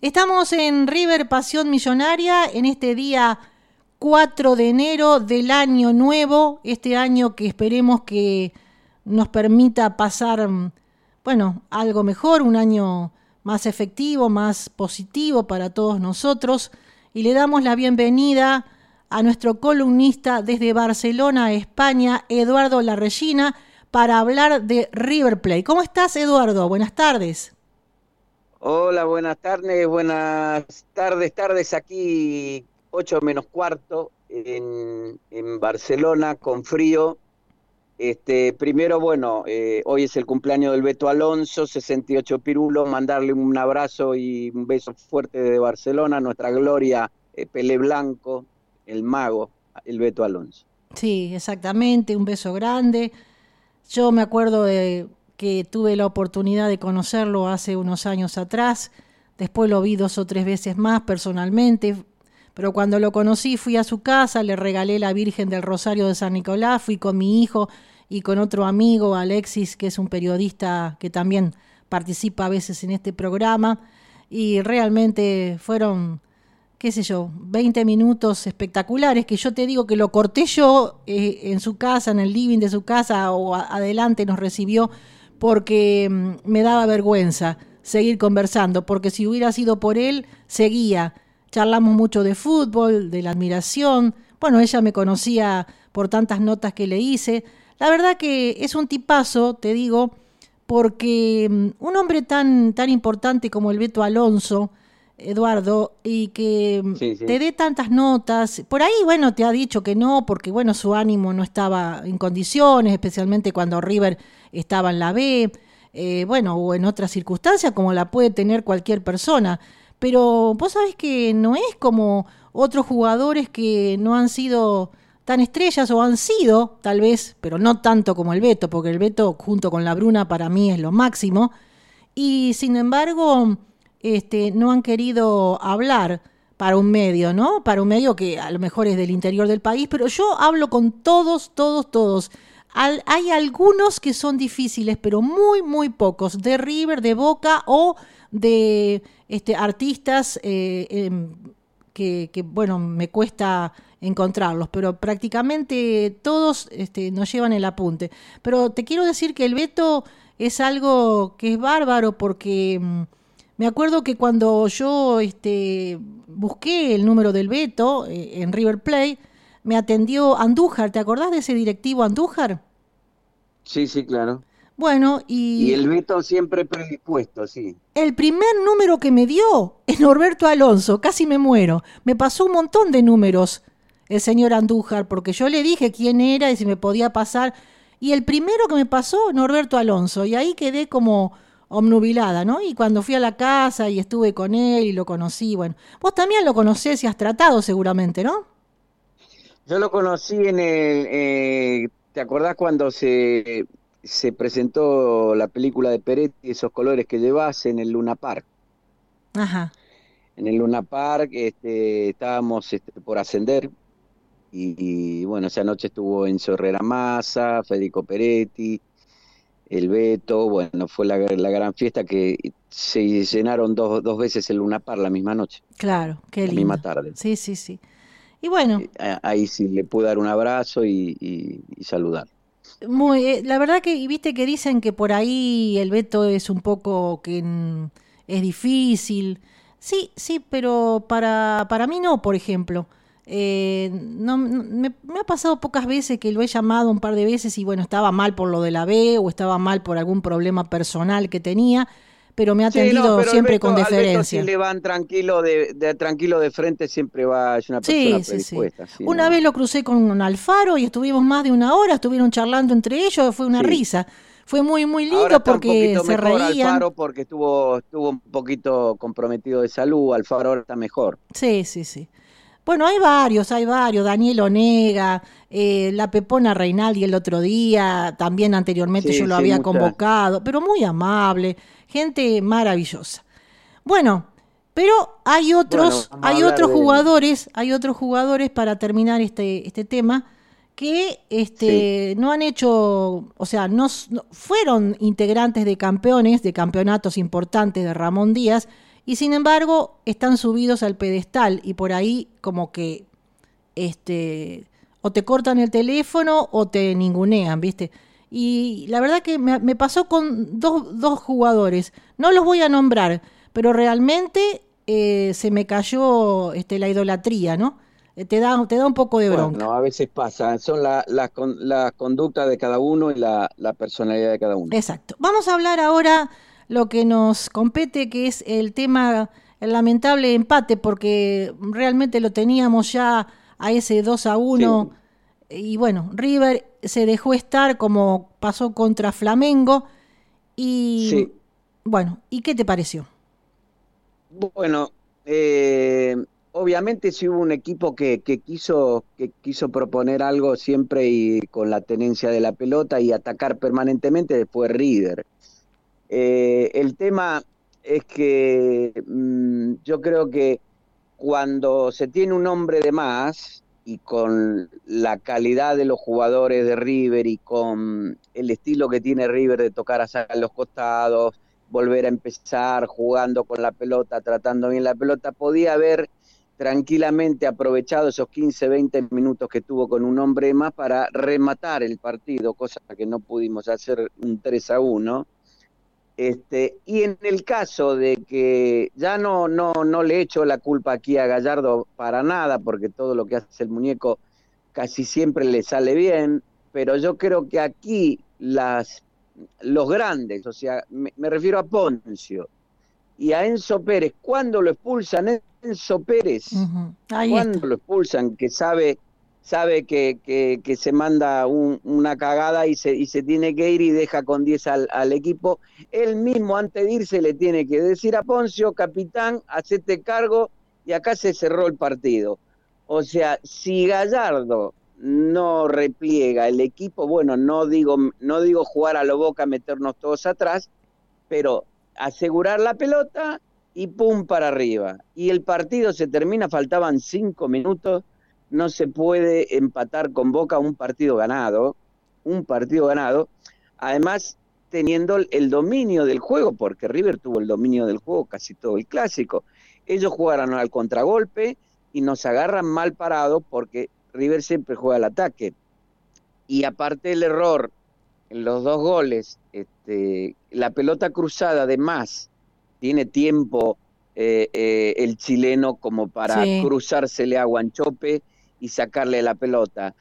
Estamos en River Pasión Millonaria en este día 4 de enero del año nuevo, este año que esperemos que nos permita pasar, bueno, algo mejor, un año más efectivo, más positivo para todos nosotros. Y le damos la bienvenida a nuestro columnista desde Barcelona, España, Eduardo Larregina, para hablar de River Plate. ¿Cómo estás, Eduardo? Buenas tardes. Hola, buenas tardes, buenas tardes, tardes aquí, 8 menos cuarto, en, Barcelona, con frío. Este, primero, bueno, eh, hoy es el cumpleaños del Beto Alonso, 68 pirulos, mandarle un abrazo y un beso fuerte desde Barcelona, nuestra gloria, eh, Pele Blanco, el mago, el Beto Alonso. Sí, exactamente, un beso grande. Yo me acuerdo de que tuve la oportunidad de conocerlo hace unos años atrás, después lo vi dos o tres veces más personalmente, pero cuando lo conocí fui a su casa, le regalé la Virgen del Rosario de San Nicolás, fui con mi hijo y con otro amigo, Alexis, que es un periodista que también participa a veces en este programa, y realmente fueron, qué sé yo, 20 minutos espectaculares, que yo te digo que lo corté yo eh, en su casa, en el living de su casa, o adelante nos recibió porque mm, me daba vergüenza seguir conversando, porque si hubiera sido por él, seguía. Charlamos mucho de fútbol, de la admiración. Bueno, ella me conocía por tantas notas que le hice. La verdad que es un tipazo, te digo, porque mm, un hombre tan, tan importante como el Beto Alonso, Eduardo, y que mm, te dé tantas notas. Por ahí, bueno, te ha dicho que no, porque bueno, su ánimo no estaba en condiciones, especialmente cuando River estaba en la B, eh, bueno, o en otras circunstancias como la puede tener cualquier persona. Pero vos sabés que no es como otros jugadores que no han sido tan estrellas o han sido, tal vez, pero no tanto como el Beto, porque el Beto junto con la Bruna para mí es lo máximo. Y sin embargo, este, no han querido hablar para un medio, ¿no? Para un medio que a lo mejor es del interior del país, pero yo hablo con todos, todos, todos hay algunos que son difíciles, pero muy, muy pocos, de River, de Boca o de este, artistas eh, em, que, bueno, me cuesta encontrarlos, pero prácticamente todos este, nos llevan el apunte. Pero te quiero decir que el Beto es algo que es bárbaro porque mm, me acuerdo que cuando yo este, busqué el número del Beto eh, en River Play, me atendió Andújar. ¿Te acordás de ese directivo Andújar? Sí, sí, claro. Bueno, y... Y el Beto siempre predispuesto, sí. El primer número que me dio es Norberto Alonso, casi me muero. Me pasó un montón de números el señor Andújar, porque yo le dije quién era y si me podía pasar. Y el primero que me pasó, Norberto Alonso, y ahí quedé como omnubilada, ¿no? Y cuando fui a la casa y estuve con él y lo conocí, bueno, vos también lo conocés y has tratado seguramente, ¿no? Yo lo conocí en el, eh, ¿te acordás cuando se, se presentó la película de Peretti, esos colores que llevas en el Luna Park? Ajá. En el Luna Park este, estábamos este, por ascender y, bueno, esa noche estuvo Enzo Herrera Massa, Federico Peretti, el Beto, bueno, fue la, la gran fiesta que se llenaron dos, dos veces el Luna Park la misma noche. Claro, qué lindo. La misma tarde. Sí, sí, sí. Y bueno. Eh, ahí sí le pude dar un abrazo y, saludar. Muy, eh, la verdad que viste que dicen que por ahí el veto es un poco que es difícil. Sí, sí, pero para, para mí no, por ejemplo. Eh, no, me, me, ha pasado pocas veces que lo he llamado un par de veces y bueno, estaba mal por lo de la B o estaba mal por algún problema personal que tenía pero me ha atendido siempre con deferencia. si le van tranquilo de, tranquilo de frente, siempre va, es una persona sí, predispuesta. Sí, una vez lo crucé con Alfaro y estuvimos más de una hora, estuvieron charlando entre ellos, fue una risa. Fue muy, muy lindo porque se reían. Alfaro porque estuvo, estuvo un poquito comprometido de salud, Alfaro ahora está mejor. Sí, sí, sí. Bueno, hay varios, hay varios. Daniel Onega, eh, la Pepona Reinaldi el otro día, también anteriormente yo lo había convocado, pero muy amable gente maravillosa. Bueno, pero hay otros, hay otros jugadores, hay otros jugadores para terminar este, este tema que este, no han hecho, o sea, no, fueron integrantes de campeones, de campeonatos importantes de Ramón Díaz, y sin embargo están subidos al pedestal y por ahí como que este o te cortan el teléfono o te ningunean, ¿viste? Y la verdad que me, pasó con dos, dos, jugadores, no los voy a nombrar, pero realmente eh, se me cayó este, la idolatría, ¿no? Eh, te da, te da un poco de bronca. Bueno, a veces pasa, son las la, la conductas de cada uno y la, la personalidad de cada uno. Exacto. Vamos a hablar ahora lo que nos compete, que es el tema, el lamentable empate, porque realmente lo teníamos ya a ese 2 a 1. Y bueno, River se dejó estar como pasó contra Flamengo. Y bueno, ¿y qué te pareció? Bueno, eh, obviamente si hubo un equipo que, quiso, que quiso proponer algo siempre y con la tenencia de la pelota y atacar permanentemente, fue River. Eh, el tema es que mm, yo creo que cuando se tiene un hombre de más y con la calidad de los jugadores de River y con el estilo que tiene River de tocar a los costados, volver a empezar jugando con la pelota, tratando bien la pelota, podía haber tranquilamente aprovechado esos 15, 20 minutos que tuvo con un hombre más para rematar el partido, cosa que no pudimos hacer un 3 a 1. Este, y en el caso de que ya no, no, no le echo la culpa aquí a Gallardo para nada, porque todo lo que hace el muñeco casi siempre le sale bien, pero yo creo que aquí las, los grandes, o sea, me, refiero a Poncio y a Enzo Pérez, cuando lo expulsan, Enzo Pérez, cuando lo expulsan, que sabe sabe que, que, se manda una cagada y se, y se tiene que ir y deja con 10 al, al, equipo. Él mismo antes de irse le tiene que decir a Poncio, capitán, hacete cargo y acá se cerró el partido. O sea, si Gallardo no repliega el equipo, bueno, no digo, no digo jugar a lo boca, meternos todos atrás, pero asegurar la pelota y pum para arriba. Y el partido se termina, faltaban cinco minutos no se puede empatar con Boca un partido ganado, un partido ganado, además teniendo el dominio del juego, porque River tuvo el dominio del juego casi todo el clásico. Ellos jugaron al contragolpe y nos agarran mal parados porque River siempre juega al ataque. Y aparte el error en los dos goles, este, la pelota cruzada de más, tiene tiempo eh, eh, el chileno como para cruzársele a Guanchope y sacarle la pelota.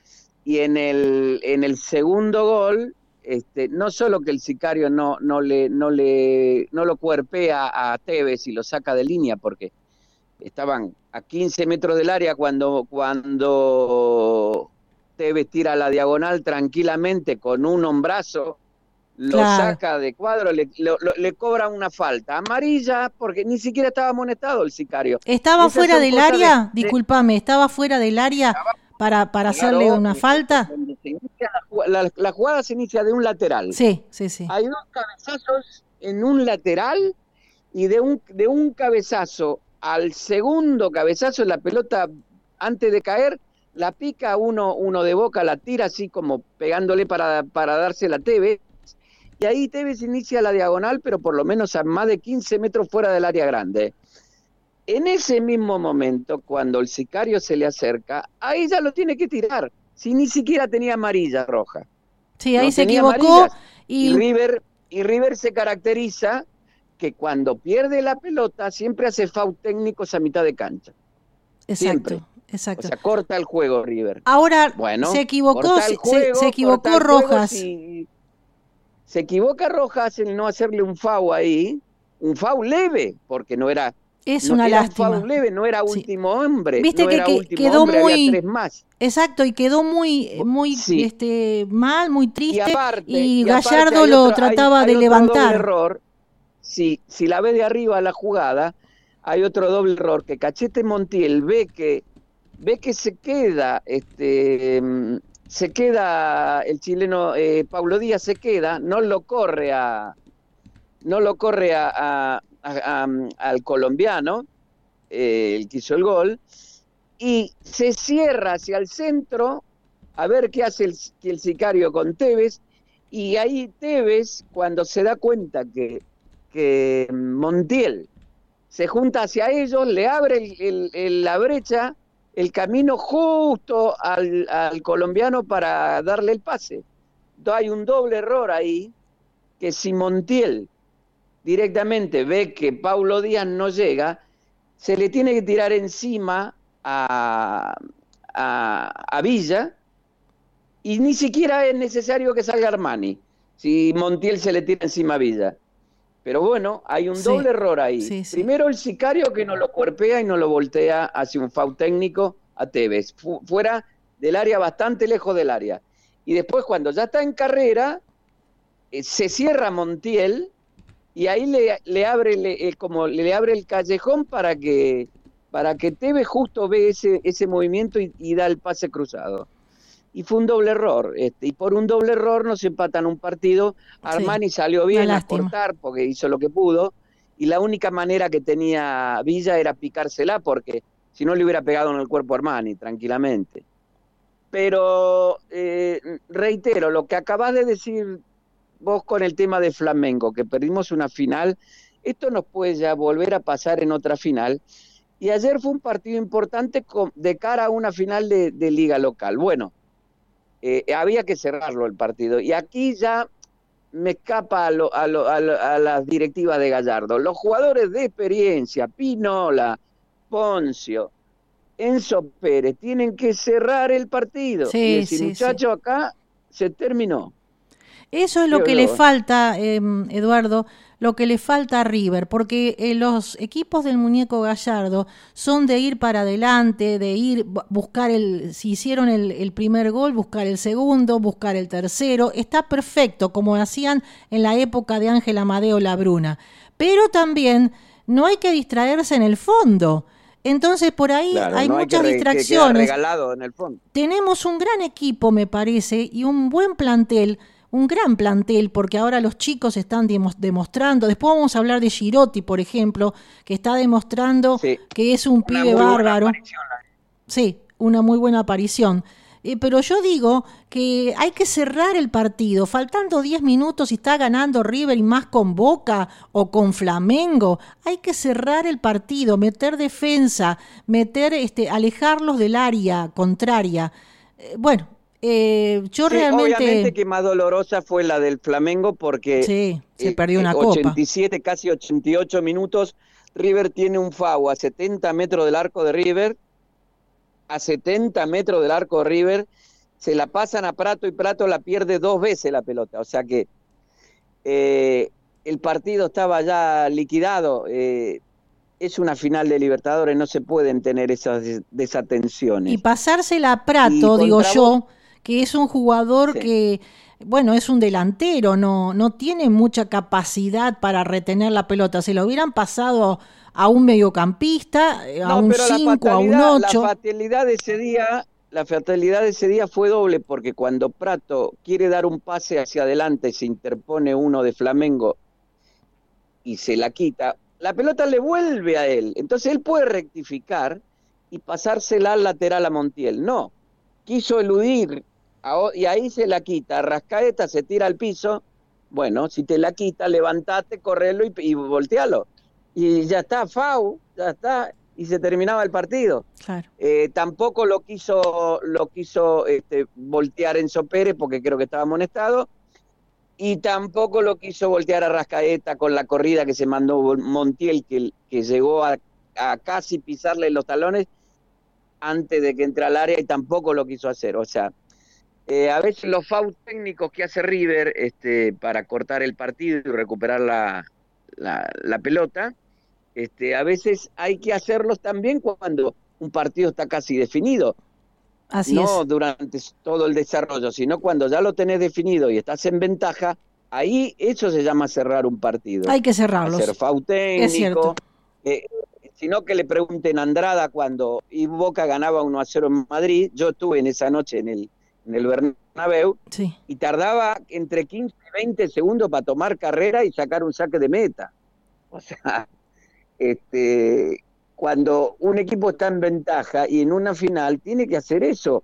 Y en el, en el segundo gol, este, no solo que el sicario no, no, le, no, le, no lo cuerpea a Tevez y lo saca de línea, porque estaban a 15 metros del área cuando, cuando Tevez tira la diagonal tranquilamente con un hombrazo, lo saca de cuadro, le, le, cobra una falta amarilla porque ni siquiera estaba amonestado el sicario. ¿Estaba fuera del área? Disculpame, ¿estaba fuera del área para, para hacerle una falta? La, jugada se inicia de un lateral. Sí, sí, sí. Hay dos cabezazos en un lateral y de un, de un cabezazo al segundo cabezazo la pelota antes de caer la pica uno, uno de boca, la tira así como pegándole para, para darse la TV y ahí Tevez inicia la diagonal, pero por lo menos a más de 15 metros fuera del área grande. En ese mismo momento, cuando el sicario se le acerca, ahí ya lo tiene que tirar, si ni siquiera tenía amarilla roja. Sí, ahí se equivocó y... River y River se caracteriza que cuando pierde la pelota siempre hace foul técnicos a mitad de cancha. Exacto. Exacto. O sea, corta el juego River. Ahora bueno, se equivocó, se, equivocó Rojas se equivoca Rojas en no hacerle un FAU ahí, un FAU leve, porque no era es una lástima. Un FAU leve, no era último hombre. Viste que, quedó muy más. Exacto, y quedó muy muy este mal, muy triste y, Gallardo lo trataba de levantar. error. Si, si la ve de arriba la jugada, hay otro doble error que Cachete Montiel ve que ve que se queda este se queda el chileno eh, Pablo Díaz se queda, no lo corre a no lo corre a, al colombiano, eh, el que hizo el gol, y se cierra hacia el centro a ver qué hace el, el sicario con Tevez, y ahí Tevez, cuando se da cuenta que, que Montiel se junta hacia ellos, le abre la brecha, el camino justo al, colombiano para darle el pase. Entonces hay un doble error ahí, que si Montiel directamente ve que Paulo Díaz no llega, se le tiene que tirar encima a, a, Villa y ni siquiera es necesario que salga Armani, si Montiel se le tira encima a Villa. Pero bueno, hay un doble error ahí. Primero el sicario que no lo cuerpea y no lo voltea hacia un FAU técnico a Tevez, fuera del área, bastante lejos del área. Y después cuando ya está en carrera, eh, se cierra Montiel y ahí le, abre le, eh, como le abre el callejón para que para que Tevez justo ve ese, ese movimiento y, da el pase cruzado. Y fue un doble error. Este, y por un doble error nos empatan un partido. Armani salió bien a cortar porque hizo lo que pudo. Y la única manera que tenía Villa era picársela porque si no le hubiera pegado en el cuerpo a Armani tranquilamente. Pero eh, reitero, lo que acabas de decir vos con el tema de Flamengo, que perdimos una final, esto nos puede ya volver a pasar en otra final. Y ayer fue un partido importante de cara a una final de, liga local. Bueno, eh, había que cerrarlo el partido. Y aquí ya me escapa a, a, las directivas de Gallardo. Los jugadores de experiencia, Pinola, Poncio, Enzo Pérez, tienen que cerrar el partido. y ese muchacho acá se terminó. Eso es lo que le falta, em, Eduardo, lo que le falta a River, porque eh, los equipos del muñeco Gallardo son de ir para adelante, de ir buscar el, si hicieron el, primer gol, buscar el segundo, buscar el tercero, está perfecto, como hacían en la época de Ángel Amadeo Labruna. Pero también no hay que distraerse en el fondo. Entonces por ahí hay muchas distracciones. en el fondo. Tenemos un gran equipo, me parece, y un buen plantel un gran plantel, porque ahora los chicos están demostrando, después vamos a hablar de Girotti, por ejemplo, que está demostrando que es un pibe bárbaro. Sí, una muy buena aparición. Eh, pero yo digo que hay que cerrar el partido, faltando 10 minutos y está ganando River y más con Boca o con Flamengo. Hay que cerrar el partido, meter defensa, meter, este, alejarlos del área contraria. Eh, bueno, eh, yo realmente. Obviamente que más dolorosa fue la del Flamengo porque. Sí, se perdió una 87, casi 88 minutos. River tiene un FAU a 70 metros del arco de River. A 70 metros del arco de River. Se la pasan a Prato y Prato la pierde dos veces la pelota. O sea que eh, el partido estaba ya liquidado. Eh, es una final de Libertadores, no se pueden tener esas desatenciones. Y pasársela a Prato, digo yo, que es un jugador que, bueno, es un delantero, no, no tiene mucha capacidad para retener la pelota. Se lo hubieran pasado a un mediocampista, a un 5, a un 8. La fatalidad de ese día, la fatalidad de ese día fue doble, porque cuando Prato quiere dar un pase hacia adelante, se interpone uno de Flamengo y se la quita, la pelota le vuelve a él. Entonces él puede rectificar y pasársela al lateral a Montiel. No, quiso eludir y ahí se la quita. Rascaeta se tira al piso. Bueno, si te la quita, levantate, correlo y, y voltealo. Y ya está, FAU, ya está. Y se terminaba el partido. Eh, tampoco lo quiso, lo quiso este, voltear Enzo Pérez porque creo que estaba amonestado. Y tampoco lo quiso voltear a Rascaeta con la corrida que se mandó Montiel, que, que llegó a, a casi pisarle los talones antes de que entre al área y tampoco lo quiso hacer. O sea, eh, a veces los fouls técnicos que hace River este, para cortar el partido y recuperar la, la, pelota, este, a veces hay que hacerlos también cuando un partido está casi definido. Así no durante todo el desarrollo, sino cuando ya lo tenés definido y estás en ventaja, ahí eso se llama cerrar un partido. Hay que cerrarlos. Hacer foul técnico. Eh, sino que le pregunten a Andrada cuando y Boca ganaba 1 a 0 en Madrid. Yo estuve en esa noche en el en el Bernabéu, y tardaba entre 15 y 20 segundos para tomar carrera y sacar un saque de meta. O sea, este, cuando un equipo está en ventaja y en una final, tiene que hacer eso.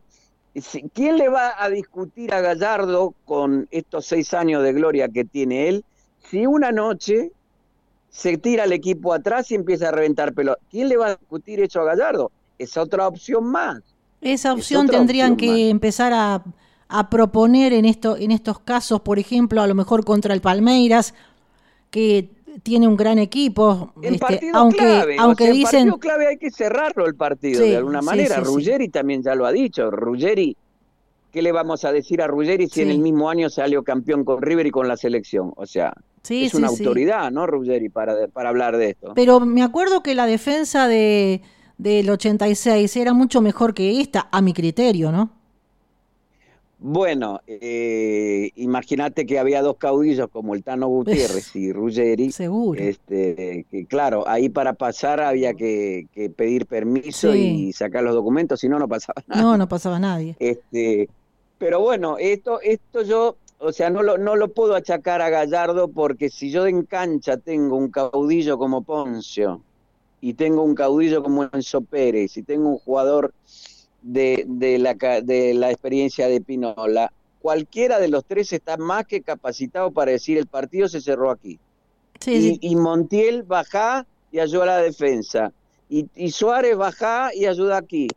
¿Quién le va a discutir a Gallardo con estos seis años de gloria que tiene él si una noche se tira el equipo atrás y empieza a reventar pelota. ¿Quién le va a discutir eso a Gallardo? Es otra opción más. Esa opción tendrían que empezar a, proponer en, esto, en estos casos, por ejemplo, a lo mejor contra el Palmeiras, que tiene un gran equipo. este, aunque clave, aunque dicen. partido clave hay que cerrarlo el partido de alguna manera. Ruggeri también ya lo ha dicho. Ruggeri, ¿qué le vamos a decir a Ruggeri si en el mismo año salió campeón con River y con la selección? O sea, es una autoridad, ¿no, Ruggeri, para, para hablar de esto? Pero me acuerdo que la defensa de del 86 era mucho mejor que esta, a mi criterio, ¿no? Bueno, eh, imagínate que había dos caudillos como el Tano Gutiérrez y Ruggeri. Seguro. Este, que claro, ahí para pasar había que, pedir permiso y sacar los documentos, si no, no pasaba nada. No, no pasaba nadie. Este, pero bueno, esto, esto yo, o sea, no lo, no lo puedo achacar a Gallardo porque si yo en cancha tengo un caudillo como Poncio, y tengo un caudillo como Enzo Pérez y tengo un jugador de, de, la, de la experiencia de Pinola, cualquiera de los tres está más que capacitado para decir el partido se cerró aquí. y, Montiel baja y ayuda a la defensa. Y, Suárez baja y ayuda aquí.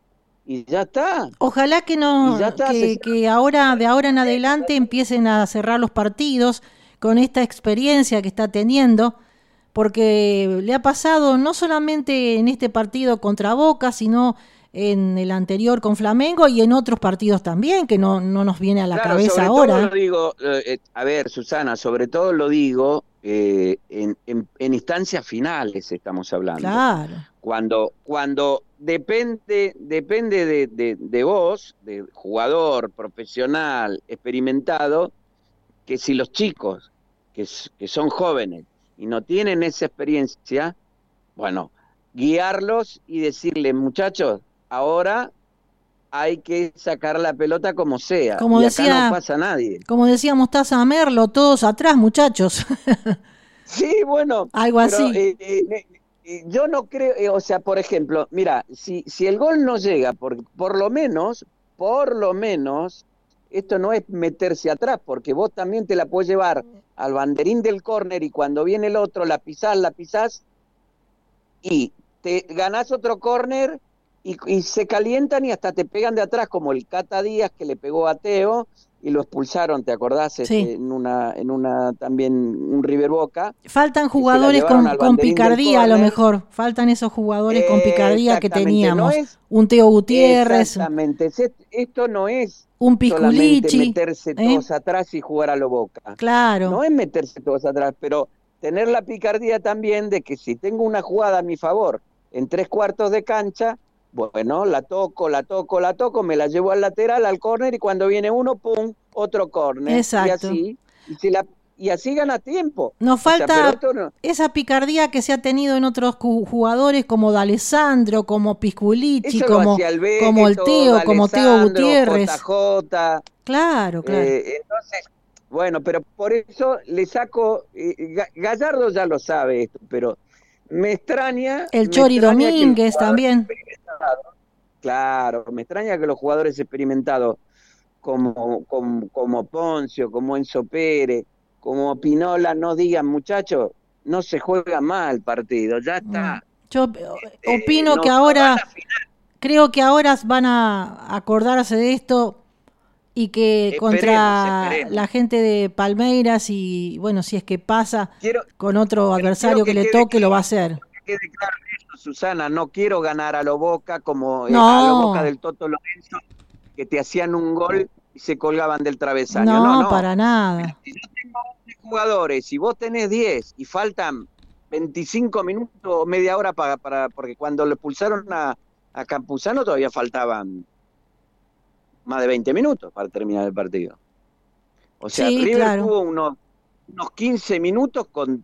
Y ya está. Ojalá que no, que, que ahora, de ahora en adelante empiecen a cerrar los partidos con esta experiencia que está teniendo porque le ha pasado no solamente en este partido contra Boca, sino en el anterior con Flamengo y en otros partidos también, que no, no nos viene a la cabeza ahora. lo digo, eh, eh, a ver, Susana, sobre todo lo digo eh, en, en, instancias finales estamos hablando. Claro. Cuando, cuando depende, depende de, de, de vos, de jugador, profesional, experimentado, que si los chicos, que, que son jóvenes, y no tienen esa experiencia, bueno, guiarlos y decirles, muchachos, ahora hay que sacar la pelota como sea. Como y decía, acá no pasa nadie. Como decía Mostaza Merlo, todos atrás, muchachos. sí, bueno. Algo así. Eh, eh, eh, yo no creo, o sea, por ejemplo, mira, si, si el gol no llega, por, por lo menos, por lo menos, esto no es meterse atrás, porque vos también te la puedes llevar al banderín del córner y cuando viene el otro la pisás, la pisás y te ganás otro córner y, se calientan y hasta te pegan de atrás, como el Cata Díaz que le pegó a Teo y lo expulsaron, ¿te acordás? Este, en una, en una también un River Boca. Faltan jugadores con, picardía a lo mejor, faltan esos jugadores con picardía que teníamos. un Teo Gutiérrez. Exactamente, esto no es un piculichi. meterse ¿eh? todos atrás y jugar a lo boca. Claro. No es meterse todos atrás, pero tener la picardía también de que si tengo una jugada a mi favor en tres cuartos de cancha, bueno, la toco, la toco, la toco, me la llevo al lateral, al córner y cuando viene uno, pum, otro córner. Exacto. Y así, y si la y así gana tiempo. Nos falta esa picardía que se ha tenido en otros jugadores como D'Alessandro, como Pisculici, como, como el Teo, como Teo Gutiérrez. Claro, claro. Eh, entonces, bueno, pero por eso le saco, eh, Gallardo ya lo sabe esto, pero me extraña. El Chori Domínguez también. Claro, me extraña que los jugadores experimentados como, como, como Poncio, como Enzo Pérez, como Pinola no digan, muchachos, no se juega mal partido, ya está. Yo opino que ahora, creo que ahora van a acordarse de esto y que contra la gente de Palmeiras y bueno, si es que pasa con otro adversario que, le toque, lo va a hacer. Que quede claro Susana, no quiero ganar a lo Boca como eh, a lo Boca del Toto Lorenzo, que te hacían un gol y se colgaban del travesaño. No, no, para nada. Jugadores, y vos tenés 10 y faltan 25 minutos o media hora para, para, porque cuando le pulsaron a, a Campuzano todavía faltaban más de 20 minutos para terminar el partido. O sea, River tuvo unos, unos 15 minutos con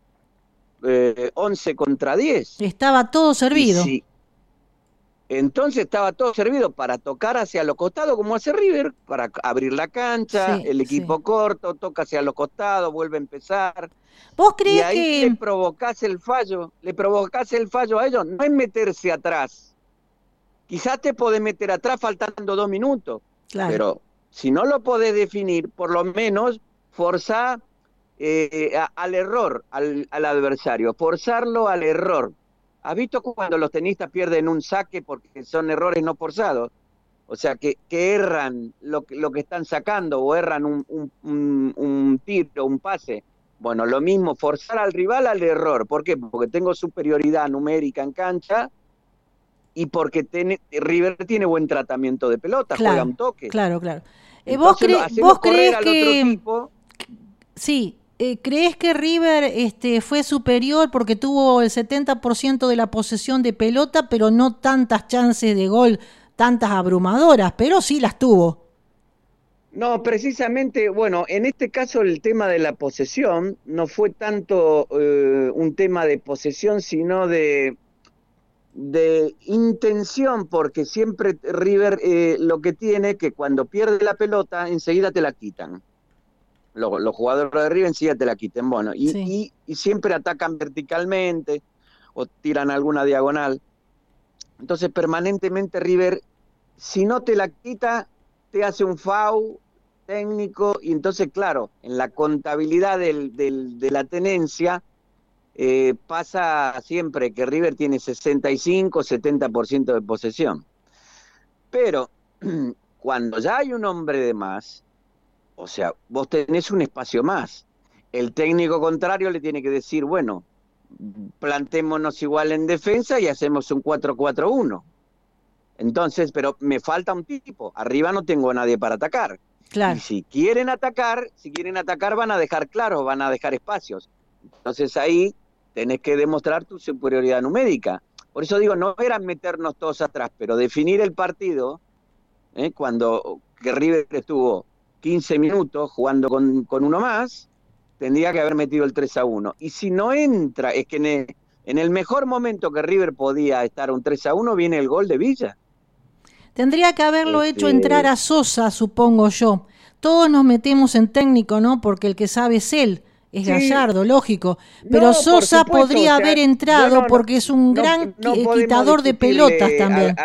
eh, 11 contra 10. Estaba todo servido. Entonces estaba todo servido para tocar hacia los costados, como hace River, para abrir la cancha, el equipo corto, toca hacia los costados, vuelve a empezar. ¿Vos crees y ahí que le provocás el fallo? Le provocás el fallo a ellos, no es meterse atrás. Quizás te podés meter atrás faltando dos minutos, pero si no lo podés definir, por lo menos forzá eh, al error al, adversario, forzarlo al error. ¿Has visto cuando los tenistas pierden un saque porque son errores no forzados? O sea, que, que erran lo, lo, que están sacando o erran un, un, un, tiro, un pase. Bueno, lo mismo, forzar al rival al error. ¿Por qué? Porque tengo superioridad numérica en cancha y porque River tiene buen tratamiento de pelota, juega un toque. Claro, claro. Eh, ¿Vos, ¿Vos crees que... Sí, eh, ¿crees que River este, fue superior porque tuvo el 70% de la posesión de pelota, pero no tantas chances de gol, tantas abrumadoras, pero sí las tuvo? No, precisamente, bueno, en este caso el tema de la posesión no fue tanto eh, un tema de posesión, sino de, de intención, porque siempre River eh, lo que tiene que cuando pierde la pelota enseguida te la quitan. Los, los jugadores de River enseguida te la quiten. Bueno, y, y, siempre atacan verticalmente o tiran alguna diagonal. Entonces permanentemente River, si no te la quita, te hace un foul técnico y entonces, claro, en la contabilidad del, del, de la tenencia, eh, pasa siempre que River tiene 65, 70% de posesión. Pero cuando ya hay un hombre de más, o sea, vos tenés un espacio más. El técnico contrario le tiene que decir, bueno, plantémonos igual en defensa y hacemos un 4-4-1. Entonces, pero me falta un tipo. Arriba no tengo a nadie para atacar. Claro. Y si quieren atacar, si quieren atacar, van a dejar claros, van a dejar espacios. Entonces ahí tenés que demostrar tu superioridad numérica. Por eso digo, no era meternos todos atrás, pero definir el partido, ¿eh? cuando que River estuvo 15 minutos jugando con, con, uno más, tendría que haber metido el 3 a 1. Y si no entra, es que en el, mejor momento que River podía estar un 3 a 1, viene el gol de Villa. Tendría que haberlo hecho este entrar a Sosa, supongo yo. Todos nos metemos en técnico, ¿no? Porque el que sabe es él es Gallardo, lógico. Pero Sosa podría haber entrado porque es un gran quitador de pelotas también.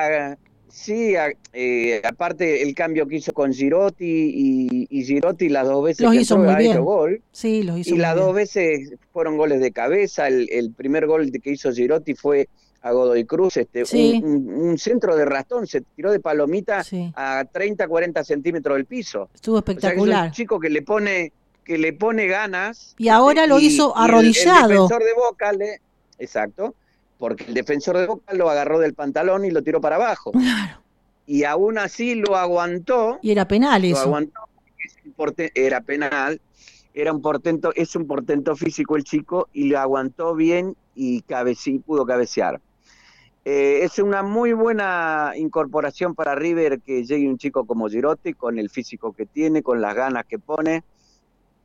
sí, eh, aparte el cambio que hizo con Girotti y, y Girotti las dos veces los hizo muy bien. gol. Sí, los hizo y las dos veces fueron goles de cabeza. El, primer gol que hizo Girotti fue a Godoy Cruz, este, un, centro de rastón, se tiró de palomita a 30, 40 centímetros del piso. Estuvo espectacular. un chico que le pone que le pone ganas. Y ahora lo hizo arrodillado. el, defensor de Boca le, exacto, porque el defensor de Boca lo agarró del pantalón y lo tiró para abajo. Claro. Y aún así lo aguantó. Y era penal eso. Lo aguantó, era penal. Era un portento, es un portento físico el chico y lo aguantó bien y cabeci, pudo cabecear. Eh, es una muy buena incorporación para River que llegue un chico como Girotti, con el físico que tiene, con las ganas que pone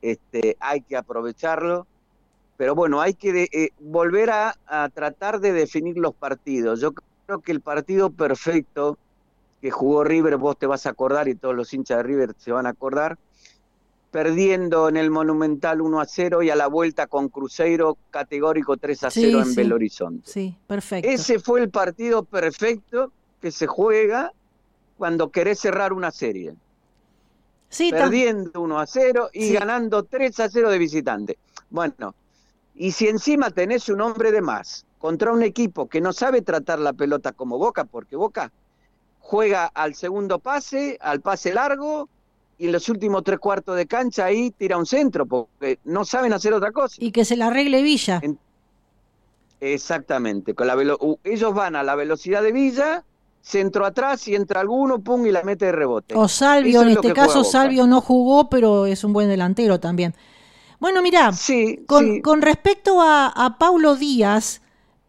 este, hay que aprovecharlo, pero bueno, hay que eh, volver a, tratar de definir los partidos. Yo creo que el partido perfecto que jugó River, vos te vas a acordar y todos los hinchas de River se van a acordar, perdiendo en el Monumental 1 a 0 y a la vuelta con Cruzeiro categórico 3 a 0 en Belo Horizonte. Sí, perfecto. Ese fue el partido perfecto que se juega cuando querés cerrar una serie perdiendo 1 a 0 y ganando 3 a 0 de visitante. Bueno, y si encima tenés un hombre de más contra un equipo que no sabe tratar la pelota como Boca, porque Boca juega al segundo pase, al pase largo, y en los últimos tres cuartos de cancha ahí tira un centro, porque no saben hacer otra cosa. Y que se la arregle Villa. Exactamente, con la ellos van a la velocidad de Villa centro atrás y entra alguno, pum, y la mete de rebote. O Salvio, en este caso Salvio no jugó, pero es un buen delantero también. Bueno, mira, con, respecto a, Paulo Díaz,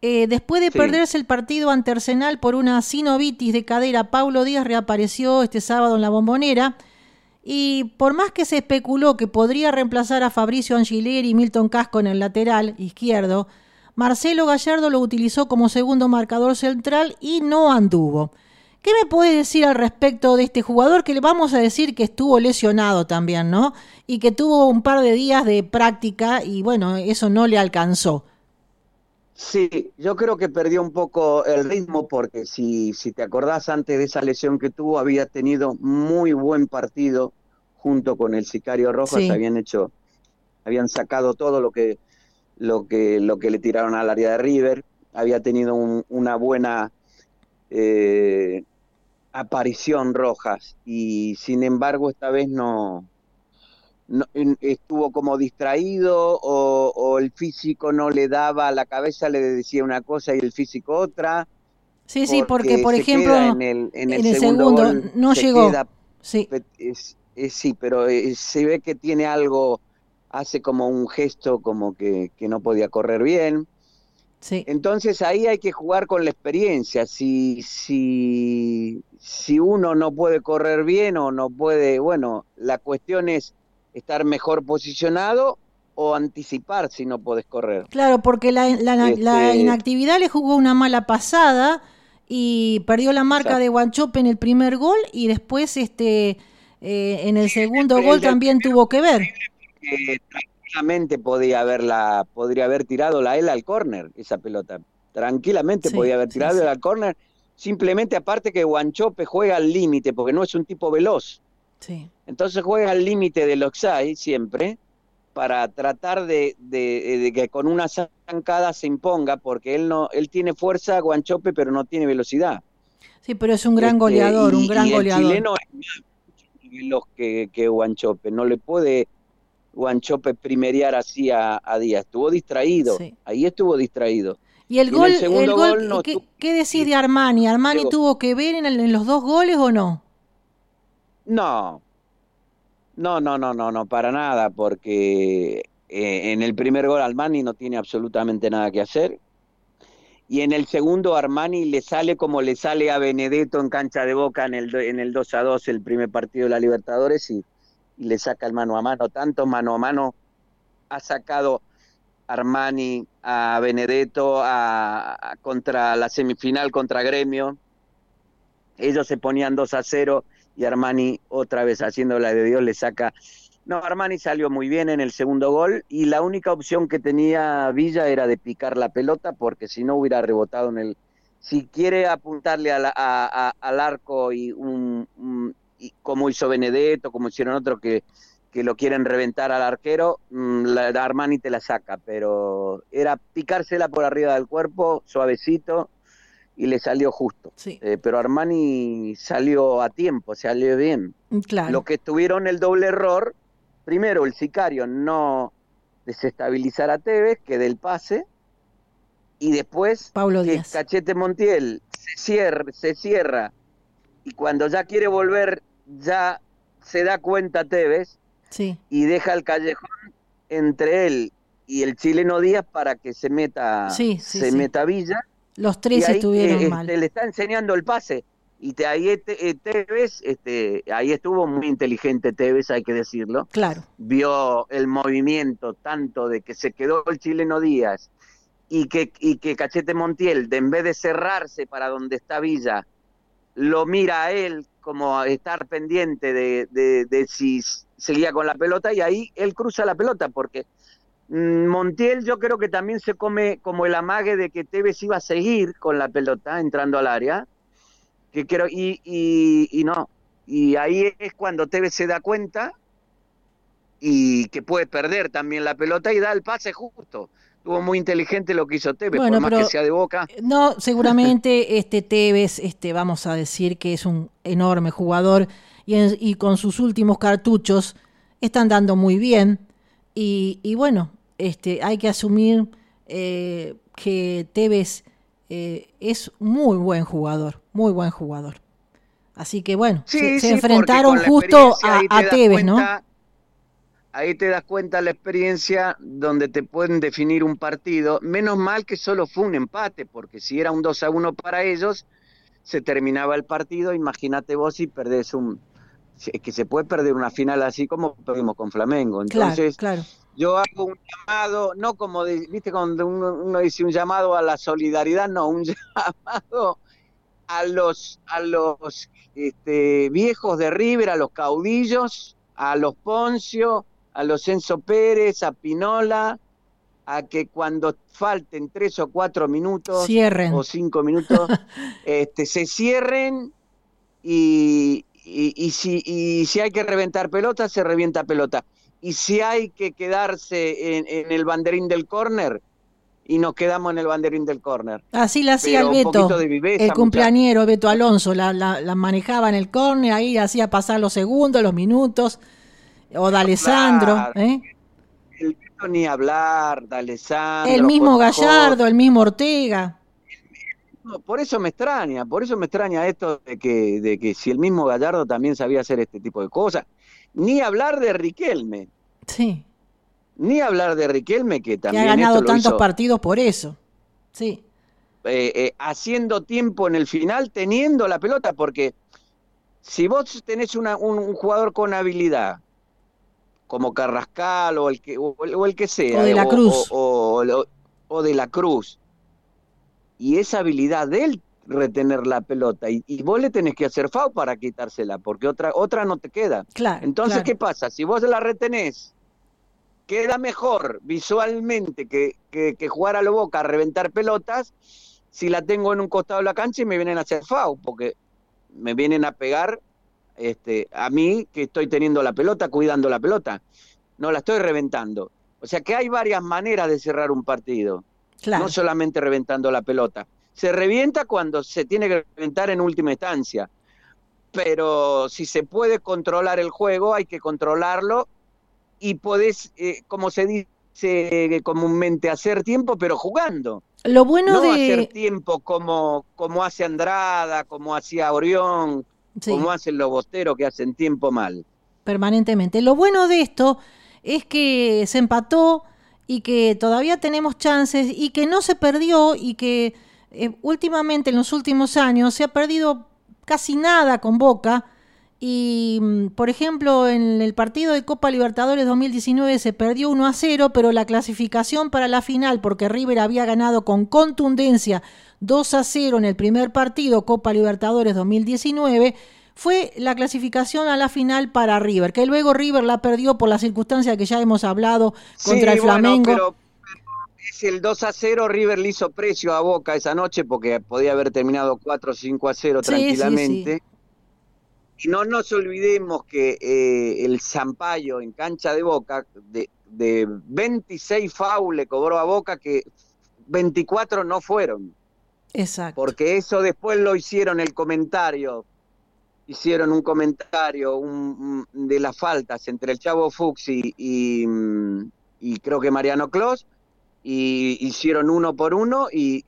eh, después de perderse el partido ante Arsenal por una sinovitis de cadera, Paulo Díaz reapareció este sábado en la bombonera. Y por más que se especuló que podría reemplazar a Fabricio Angileri y Milton Casco en el lateral izquierdo, Marcelo Gallardo lo utilizó como segundo marcador central y no anduvo. ¿Qué me puede decir al respecto de este jugador que le vamos a decir que estuvo lesionado también, ¿no? Y que tuvo un par de días de práctica y bueno, eso no le alcanzó. Sí, yo creo que perdió un poco el ritmo porque si, si te acordás antes de esa lesión que tuvo, había tenido muy buen partido junto con el Sicario Rojas, habían hecho habían sacado todo lo que, lo que, lo que le tiraron al área de River, había tenido una buena eh, aparición Rojas y sin embargo esta vez no, estuvo como distraído o, el físico no le daba, la cabeza le decía una cosa y el físico otra. Sí, sí, porque por ejemplo en el, segundo, no llegó. sí. sí, pero eh, se ve que tiene algo, hace como un gesto como que, que no podía correr bien. Sí. Entonces ahí hay que jugar con la experiencia. Si, si, si uno no puede correr bien o no puede, bueno, la cuestión es estar mejor posicionado o anticipar si no puedes correr. Claro, porque la, la, este, inactividad le jugó una mala pasada y perdió la marca de Guanchope en el primer gol y después este eh, en el segundo gol también tuvo que ver. Tranquilamente podía haberla, podría haber tirado la él al córner, esa pelota. Tranquilamente podía haber tirado al córner. Simplemente aparte que Guanchope juega al límite, porque no es un tipo veloz. Entonces juega al límite del Oxai siempre para tratar de, que con una zancada se imponga, porque él no, él tiene fuerza, Guanchope, pero no tiene velocidad. Sí, pero es un gran este, goleador, un gran goleador. El chileno es más veloz que, que Guanchope, no le puede Guanchope primeriar así a, Díaz, estuvo distraído, ahí estuvo distraído. ¿Y el gol, el, gol, ¿qué, decís de Armani? ¿Armani tuvo que ver en los dos goles o no? No, no, no, no, no, no, para nada, porque eh, en el primer gol Armani no tiene absolutamente nada que hacer. Y en el segundo Armani le sale como le sale a Benedetto en cancha de boca en el, en el 2 a 2, el primer partido de la Libertadores, y, le saca el mano a mano. Tanto mano a mano ha sacado Armani a Benedetto a, contra la semifinal contra Gremio. Ellos se ponían 2 a 0 y Armani otra vez haciendo la de Dios le saca. No, Armani salió muy bien en el segundo gol y la única opción que tenía Villa era de picar la pelota porque si no hubiera rebotado en el... Si quiere apuntarle al arco y, un, como hizo Benedetto, como hicieron otros que, que lo quieren reventar al arquero, mm, la, Armani te la saca, pero era picársela por arriba del cuerpo, suavecito, y le salió justo. Eh, pero Armani salió a tiempo, salió bien. Mm, claro. Lo que tuvieron el doble error, primero el sicario no desestabilizar a Tevez, que del pase, y después que Cachete Montiel se cierra, se cierra, y cuando ya quiere volver, ya se da cuenta Tevez, sí. y deja el callejón entre él y el chileno Díaz para que se meta, se meta Villa los tres estuvieron eh, mal. le está enseñando el pase. Y te, ahí eh, Tevez, este, ahí estuvo muy inteligente Tevez, hay que decirlo. Claro. Vio el movimiento tanto de que se quedó el chileno Díaz y que, y que Cachete Montiel, de en vez de cerrarse para donde está Villa, lo mira a él como a estar pendiente de, de, si seguía con la pelota y ahí él cruza la pelota porque Mm, Montiel yo creo que también se come como el amague de que Tevez iba a seguir con la pelota entrando al área, que creo, y, y, no, y ahí es cuando Tevez se da cuenta y que puede perder también la pelota y da el pase justo. Estuvo muy inteligente lo que hizo Tevez, por más que sea de boca. No, seguramente este Tevez, este, vamos a decir que es un enorme jugador y, y con sus últimos cartuchos están dando muy bien y, bueno, este, hay que asumir eh, que Tevez eh, es muy buen jugador, muy buen jugador. Así que bueno, se, enfrentaron justo a, Tevez, ¿no? Ahí te das cuenta la experiencia donde te pueden definir un partido. Menos mal que solo fue un empate, porque si era un 2 a 1 para ellos, se terminaba el partido. Imagínate vos si perdés un, que se puede perder una final así como perdimos con Flamengo. Entonces, yo hago un llamado, no como, viste, cuando uno, dice un llamado a la solidaridad, no, un llamado a los, a los este, viejos de River, a los caudillos, a los Poncio, a los Enzo Pérez, a Pinola, a que cuando falten tres o cuatro minutos cierren. o cinco minutos, este, se cierren y, y, si, y si hay que reventar pelota, se revienta pelota. y si hay que quedarse en, el banderín del córner, y nos quedamos en el banderín del córner. Así la hacía el Beto, el cumpleañero Beto Alonso, la, la, manejaba en el córner, ahí hacía pasar los segundos, los minutos, o de Alessandro. ¿eh? El Beto ni hablar, de Alessandro. El mismo Gallardo, el mismo Ortega. por eso me extraña, por eso me extraña esto de que, de que si el mismo Gallardo también sabía hacer este tipo de cosas. Ni hablar de Riquelme. Sí. Ni hablar de Riquelme, que también. ha ganado tantos partidos por eso. Sí. Eh, eh, haciendo tiempo en el final, teniendo la pelota, porque si vos tenés una, un, jugador con habilidad, como Carrascal o el que, o, el que sea, o de la Cruz, o, de la Cruz, y esa habilidad de él retener la pelota y, vos le tenés que hacer FAO para quitársela, porque otra, otra no te queda. Claro, Entonces, ¿qué pasa? Si vos la retenés queda mejor visualmente que, que, jugar a lo boca, a reventar pelotas, si la tengo en un costado de la cancha y me vienen a hacer FAU, porque me vienen a pegar este, a mí que estoy teniendo la pelota, cuidando la pelota. No la estoy reventando. O sea que hay varias maneras de cerrar un partido. No solamente reventando la pelota. Se revienta cuando se tiene que reventar en última instancia. Pero si se puede controlar el juego, hay que controlarlo y podés, eh, como se dice comúnmente, hacer tiempo, pero jugando. Lo bueno no de hacer tiempo como, como hace Andrada, como hacía Orión, como hacen los bosteros que hacen tiempo mal. Permanentemente. Lo bueno de esto es que se empató y que todavía tenemos chances y que no se perdió y que eh, últimamente en los últimos años se ha perdido casi nada con Boca y, mm, por ejemplo, en el partido de Copa Libertadores 2019 se perdió 1 a 0, pero la clasificación para la final, porque River había ganado con contundencia 2 a 0 en el primer partido Copa Libertadores 2019, fue la clasificación a la final para River, que luego River la perdió por la circunstancia que ya hemos hablado contra el Flamengo. pero, es el 2 a 0, River le hizo precio a Boca esa noche porque podía haber terminado 4 o 5 a 0 tranquilamente. Y no nos olvidemos que eh, el Zampayo en cancha de Boca, de, de 26 FAU le cobró a Boca que 24 no fueron. Exacto. Porque eso después lo hicieron el comentario. Hicieron un comentario de las faltas entre el Chavo Fuxi y, y, creo que Mariano Clos. Y hicieron uno por uno y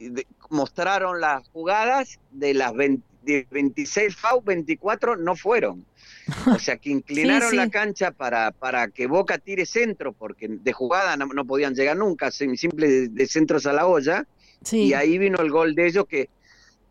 mostraron las jugadas de las 20 de 26 FAU, 24 no fueron. O sea, que inclinaron la cancha para, para que Boca tire centro, porque de jugada no, podían llegar nunca, simple de, centros a la olla. Y ahí vino el gol de ellos que,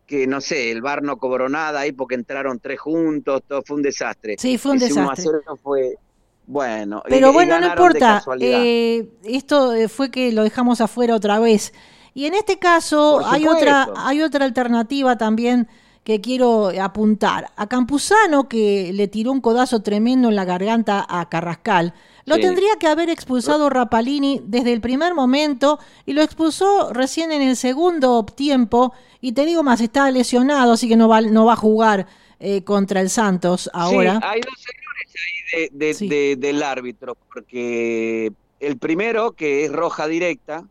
que no sé, el bar no cobró nada ahí porque entraron tres juntos, todo fue un desastre. Sí, fue un desastre. fue, bueno, pero bueno, no importa. Eh, esto eh, fue que lo dejamos afuera otra vez. Y en este caso hay otra, hay otra alternativa también que quiero apuntar. A Campuzano, que le tiró un codazo tremendo en la garganta a Carrascal, lo tendría que haber expulsado Rapalini desde el primer momento y lo expulsó recién en el segundo tiempo. Y te digo más, está lesionado, así que no va, no va a jugar eh, contra el Santos ahora. hay dos señores ahí del árbitro, porque el primero, que es roja directa,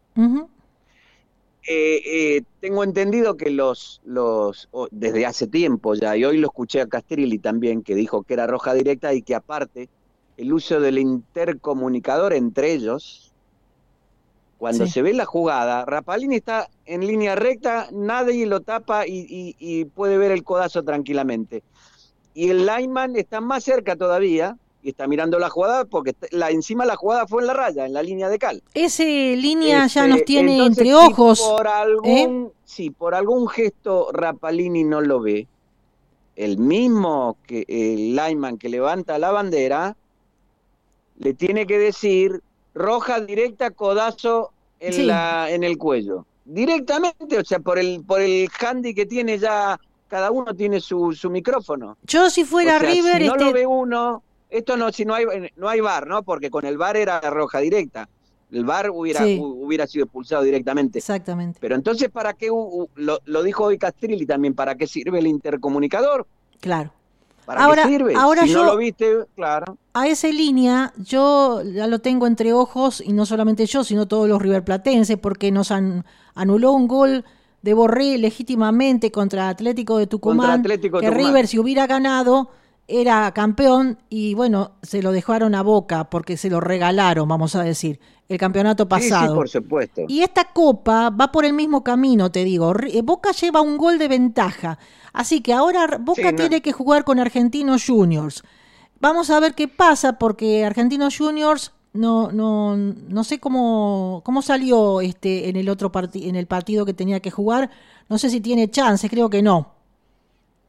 eh, eh, tengo entendido que los, los, desde hace tiempo ya, y hoy lo escuché a Castrilli también, que dijo que era roja directa y que aparte el uso del intercomunicador entre ellos, cuando se ve la jugada, Rapalini está en línea recta, nadie lo tapa y, y puede ver el codazo tranquilamente. Y el lineman está más cerca todavía, y está mirando la jugada porque la, encima la jugada fue en la raya, en la línea de cal. Ese línea ya nos este, tiene entre ojos. por algún, ¿eh? Si por algún gesto Rapalini no lo ve, el mismo que el lineman que levanta la bandera le tiene que decir roja directa, codazo en, la, en el cuello. Directamente, o sea, por el, por el handy que tiene ya, cada uno tiene su, su micrófono. Yo si fuera River... Si no lo este ve uno, esto no, si no hay, no hay bar, ¿no? Porque con el bar era roja directa. El bar hubiera, hubiera sido expulsado directamente. Exactamente. Pero entonces, ¿para qué? lo, lo dijo hoy Castrilli también, ¿para qué sirve el intercomunicador? Claro. ¿Para ahora, qué sirve? Ahora si yo, no lo viste, claro. A esa línea, yo ya lo tengo entre ojos, y no solamente yo, sino todos los riverplatenses, porque nos han, anuló un gol de Borré legítimamente contra Atlético de Tucumán, Atlético que Tucumán. River si hubiera ganado era campeón y bueno, se lo dejaron a Boca porque se lo regalaron, vamos a decir, el campeonato pasado. Sí, sí, por supuesto. Y esta copa va por el mismo camino, te digo. Boca lleva un gol de ventaja. Así que ahora Boca Sí, no. tiene que jugar con Argentinos Juniors. Vamos a ver qué pasa porque Argentinos Juniors no no no sé cómo cómo salió este en el otro partido en el partido que tenía que jugar. No sé si tiene chances, creo que no.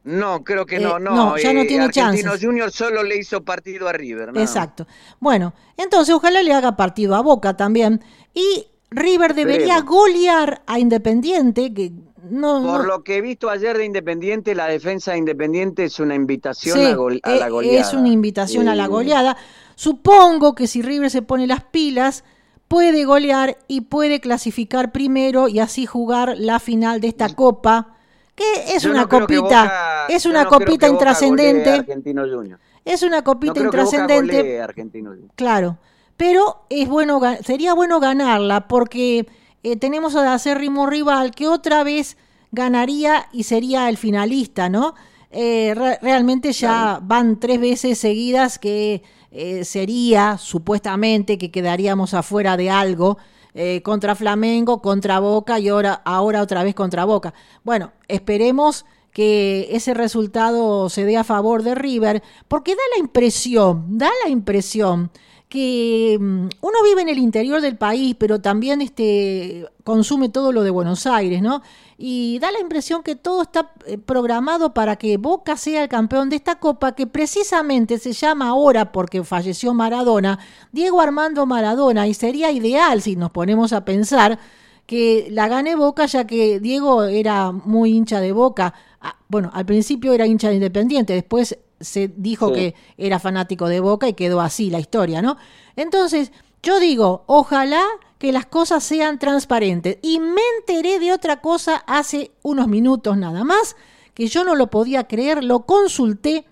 No, creo que Eh, no, no. no, ya no tiene Argentinos chances. Junior solo le hizo partido a River, ¿no? Exacto. Bueno, entonces ojalá le haga partido a Boca también. Y River debería golear a Independiente, que no, Por no- lo que he visto ayer de Independiente, la defensa de Independiente es una invitación Sí, a, gol- a la eh, goleada. Es una invitación a la Eh, goleada. Supongo que si River se pone las pilas, puede golear y puede clasificar primero y así jugar la final de esta copa, que es yo una no copita, Boca- es una no copita a intrascendente, Argentino Junior. es una copita intrascendente. golee a Argentino Junior. Claro, pero es bueno, sería bueno ganarla porque eh, tenemos al acérrimo rival que otra vez ganaría y sería el finalista, ¿no? Eh, re- realmente ya van tres veces seguidas que eh, sería supuestamente que quedaríamos afuera de algo eh, contra Flamengo, contra Boca y ahora, ahora otra vez contra Boca. Bueno, esperemos que ese resultado se dé a favor de River, porque da la impresión, da la impresión que mm, uno vive en el interior del país, pero también este, consume todo lo de Buenos Aires, ¿no? Y da la impresión que todo está eh, programado para que Boca sea el campeón de esta copa, que precisamente se llama ahora, porque falleció Maradona, Diego Armando Maradona, y sería ideal si nos ponemos a pensar que la gane Boca, ya que Diego era muy hincha de Boca. Ah, Bueno, al principio era hincha de Independiente, después se dijo Sí. que era fanático de Boca y quedó así la historia, ¿no? Entonces, yo digo, ojalá que las cosas sean transparentes. Y me enteré de otra cosa hace unos minutos nada más, que yo no lo podía creer, lo consulté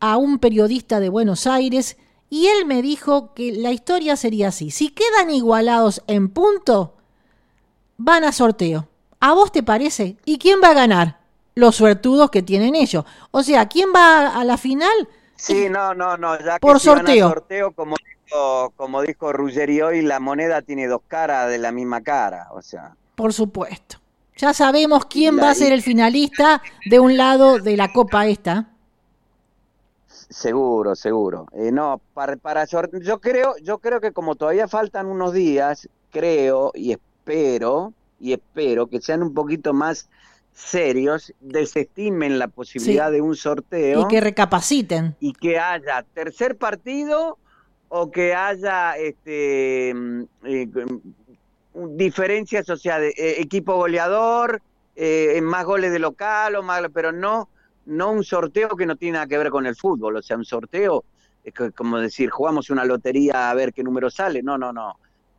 a un periodista de Buenos Aires y él me dijo que la historia sería así. Si quedan igualados en punto, van a sorteo. ¿A vos te parece? ¿Y quién va a ganar? Los suertudos que tienen ellos. O sea, ¿quién va a la final? Sí, no, no, no, ya que Por si van a sorteo. sorteo, como dijo, como dijo Ruggeri hoy, la moneda tiene dos caras de la misma cara, o sea. Por supuesto. Ya sabemos quién va a ser el finalista de un lado de la copa esta. Seguro, seguro. Eh, no, para, para yo creo, yo creo que como todavía faltan unos días, creo y espero y espero que sean un poquito más serios, desestimen la posibilidad de un sorteo Y que recapaciten. y que haya tercer partido o que haya este mm, eh, diferencias, o sea, de eh, equipo goleador, eh, más goles de local o más, pero no no un sorteo que no tiene nada que ver con el fútbol, o sea, un sorteo es que- como decir, jugamos una lotería a ver qué número sale, no, no, no.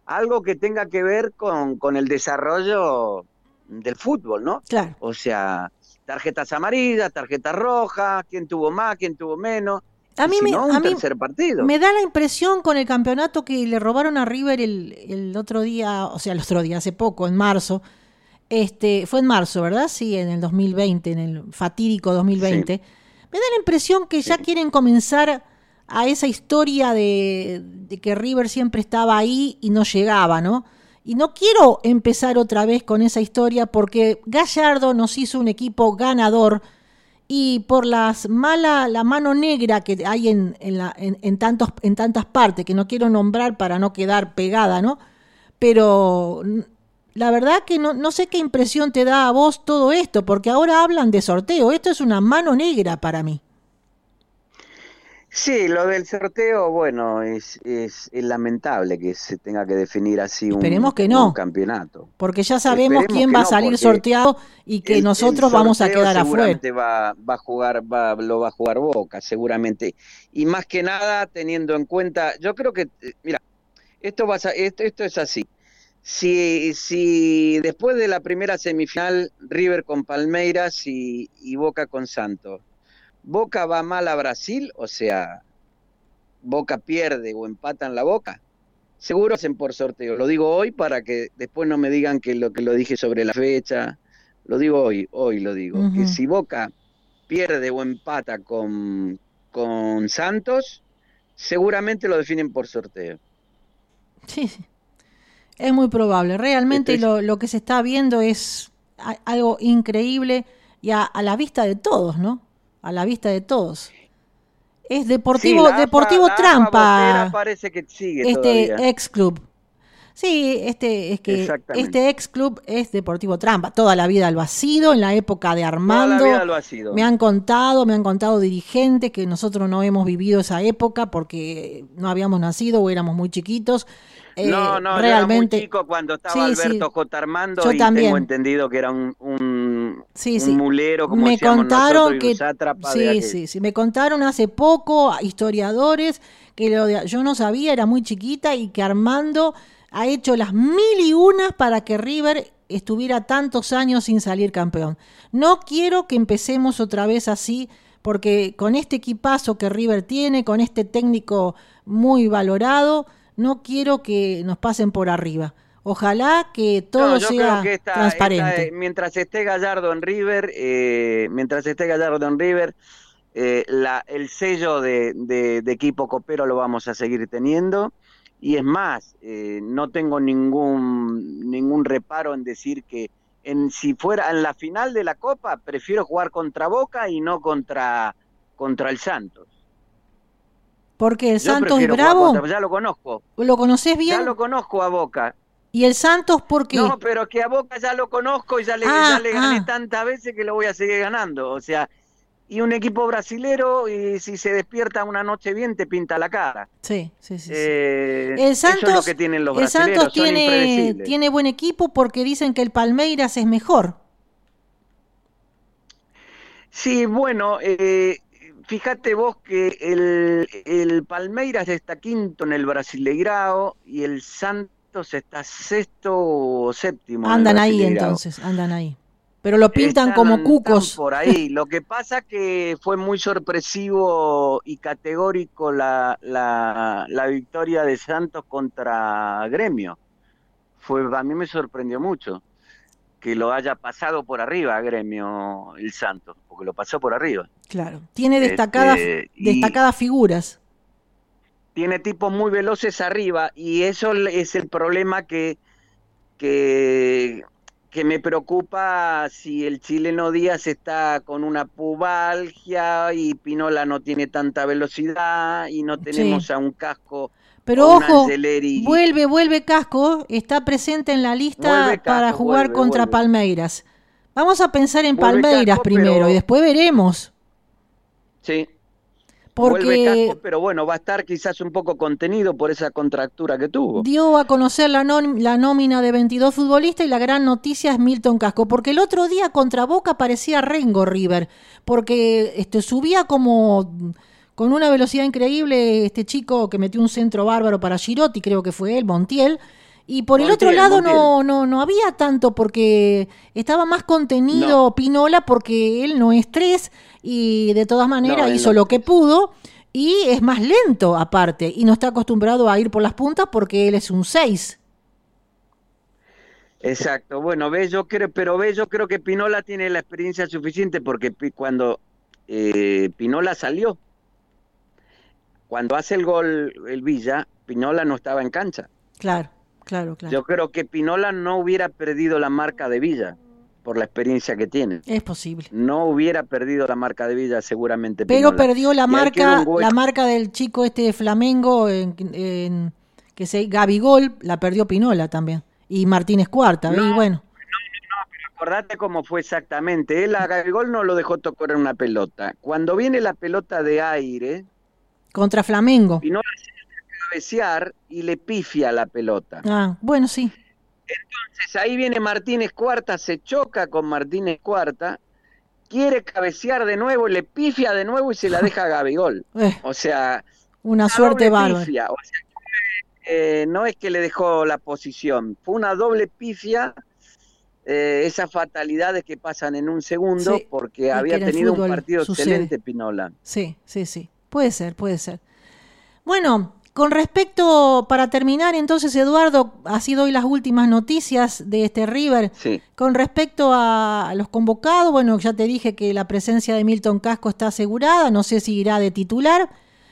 Algo que tenga que ver con, con el desarrollo del fútbol, ¿no? Claro. O sea, tarjetas amarillas, tarjetas rojas, quién tuvo más, quién tuvo menos. A mí, si me, no, un a mí tercer partido. me da la impresión con el campeonato que le robaron a River el, el otro día, o sea, el otro día, hace poco, en marzo. Este, fue en marzo, ¿verdad? Sí, en el 2020, en el fatídico 2020. Me da la impresión que ya Sí. quieren comenzar a esa historia de, de que River siempre estaba ahí y no llegaba, ¿no? Y no quiero empezar otra vez con esa historia porque Gallardo nos hizo un equipo ganador y por las mala, la mano negra que hay en, en, la- en- en tantos, en tantas partes, que no quiero nombrar para no quedar pegada, ¿no? Pero la verdad que no, no sé qué impresión te da a vos todo esto, porque ahora hablan de sorteo. Esto es una mano negra para mí. Sí, lo del sorteo, bueno, es, es, es lamentable que se tenga que definir así un, Esperemos que no. un campeonato. Porque ya sabemos Esperemos quién va a salir sorteado y que El- el nosotros vamos a quedar afuera. seguramente Va, va a jugar, va, lo va a jugar Boca, seguramente. Y más que nada, teniendo en cuenta, yo creo que, eh, mira, esto, va a, esto, esto es así. Si, si después de la primera semifinal, River con Palmeiras y, y Boca con Santos, Boca va mal a Brasil, o sea, Boca pierde o empatan la Boca, seguro hacen por sorteo. Lo digo hoy para que después no me digan que lo que lo dije sobre la fecha. Lo digo hoy, hoy lo digo. Que si Boca pierde o empata con, con Santos, seguramente lo definen por sorteo. Sí, es muy probable. Realmente lo, lo, que se está viendo es algo increíble y a, la vista de todos, ¿no? A la vista de todos. Es Deportivo, Deportivo Trampa. parece que sigue este ex club. Sí, este es que este ex club es Deportivo Trampa. Toda la vida lo ha sido, en la época de Armando. Toda la vida lo ha sido. Me han contado, me han contado dirigentes que nosotros no hemos vivido esa época porque no habíamos nacido o éramos muy chiquitos. Eh, no, no, realmente. Yo era muy chico cuando estaba Alberto J. Armando yo y también. tengo entendido que era un, un, mulero, como me contaron que, sí, sí, sí, me contaron hace poco historiadores que lo yo no sabía, era muy chiquita y que Armando ha hecho las mil y unas para que River estuviera tantos años sin salir campeón. No quiero que empecemos otra vez así, porque con este equipazo que River tiene, con este técnico muy valorado, no quiero que nos pasen por arriba. Ojalá que todo sea transparente. mientras esté Gallardo en River, eh, mientras esté Gallardo en River, eh, la, el sello de, de, equipo copero lo vamos a seguir teniendo. Y es más, eh, no tengo ningún, ningún reparo en decir que en, si fuera en la final de la Copa, prefiero jugar contra Boca y no contra, contra el Santos. Porque el Santos es bravo. ya lo conozco. ¿Lo conoces bien? Ya lo conozco a Boca. ¿Y el Santos por qué? No, pero que a Boca ya lo conozco y ya le, ah, gané ah. tantas veces que lo voy a seguir ganando. O sea, y un equipo brasilero y si se despierta una noche bien te pinta la cara. Sí, sí, sí. Eh, el Santos, eso es lo que tienen los el Santos tiene, tiene buen equipo porque dicen que el Palmeiras es mejor. Sí, bueno, eh, fíjate vos que el, el, Palmeiras está quinto en el Brasileirao y el Santos está sexto o séptimo. Andan ahí entonces, andan ahí pero lo pintan como cucos. Por ahí. Lo que pasa que fue muy sorpresivo y categórico la, la, victoria de Santos contra Gremio. Fue, a mí me sorprendió mucho que lo haya pasado por arriba Gremio el Santos, porque lo pasó por arriba. Claro, tiene destacadas, este, destacadas figuras. Tiene tipos muy veloces arriba y eso es el problema que, que que me preocupa si el chileno Díaz está con una pubalgia y Pinola no tiene tanta velocidad y no tenemos a un casco. Pero ojo, vuelve, vuelve casco, está presente en la lista para jugar contra Palmeiras. Vamos a pensar en Palmeiras primero y después veremos. Sí, porque pero bueno, va a estar quizás un poco contenido por esa contractura que tuvo. Dio a conocer la, la nómina de 22 futbolistas y la gran noticia es Milton Casco, porque el otro día contra Boca parecía Rengo River, porque este, subía como con una velocidad increíble este chico que metió un centro bárbaro para Girotti, creo que fue él, Montiel, y por el otro lado no, no, no había tanto porque estaba más contenido Pinola porque él no es tres y de todas maneras hizo lo que pudo y es más lento aparte y no está acostumbrado a ir por las puntas porque él es un seis. Exacto, bueno, ve, yo creo, pero ve, yo creo que Pinola tiene la experiencia suficiente porque cuando eh, Pinola salió, cuando hace el gol el Villa, Pinola no estaba en cancha. Claro. Claro, claro. Yo creo que Pinola no hubiera perdido la marca de Villa por la experiencia que tiene. Es posible. No hubiera perdido la marca de Villa seguramente. Pero perdió la marca, la marca del chico este de Flamengo en, que se Gabigol, la perdió Pinola también y Martínez Cuarta, y bueno. acordate cómo fue exactamente. Él a Gabigol no lo dejó tocar una pelota. Cuando viene la pelota de aire contra Flamengo. Pinola cabecear y le pifia la pelota. Ah, bueno, sí. Entonces ahí viene Martínez Cuarta, se choca con Martínez Cuarta, quiere cabecear de nuevo, le pifia de nuevo y se la deja a Gabigol. Eh, o sea, una, suerte bárbara. Eh, no es que le dejó la posición, fue una doble pifia eh, esas fatalidades que pasan en un segundo, porque había tenido un partido excelente Pinola. Sí, sí, sí. Puede ser, puede ser. Bueno, con respecto, para terminar, entonces, Eduardo, ha sido hoy las últimas noticias de este River. Sí. Con respecto a los convocados, bueno, ya te dije que la presencia de Milton Casco está asegurada, no sé si irá de titular.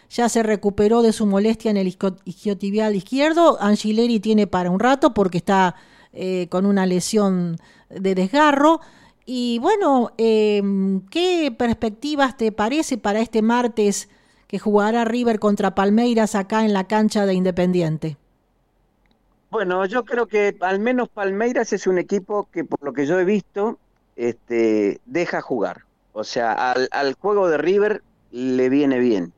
Ya se recuperó de su molestia en el isquiotibial izquierdo. Angileri tiene para un rato porque está eh, con una lesión de desgarro. Y bueno, em, ¿qué perspectivas te parece para este martes que jugará River contra Palmeiras acá en la cancha de Independiente? Bueno, yo creo que al menos Palmeiras es un equipo que por lo que yo he visto, este, deja jugar. O sea, al, al juego de River le viene bien.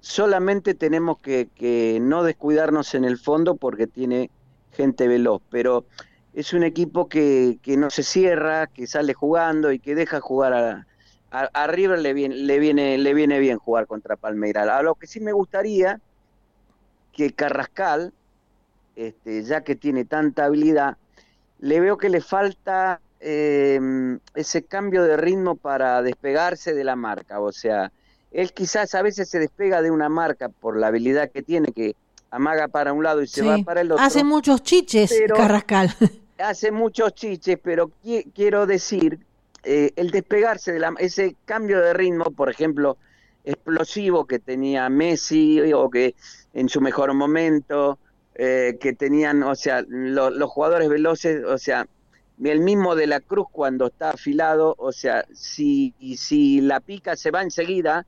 Solamente tenemos que, que no descuidarnos en el fondo porque tiene gente veloz, pero es un equipo que, que no se cierra, que sale jugando y que deja jugar a, a, River le viene, le, viene, le viene bien jugar contra Palmeiras. A lo que sí me gustaría que Carrascal, este, ya que tiene tanta habilidad, le veo que le falta eh, ese cambio de ritmo para despegarse de la marca. O sea, él quizás a veces se despega de una marca por la habilidad que tiene, que amaga para un lado y se va para el otro. Hace muchos chiches, Carrascal. Hace muchos chiches, pero quiero decir, eh, el despegarse de la, ese cambio de ritmo, por ejemplo, explosivo que tenía Messi o que en su mejor momento, eh, que tenían, o sea, los jugadores veloces, o sea, el mismo de la Cruz cuando está afilado, o sea, si, si la pica se va enseguida,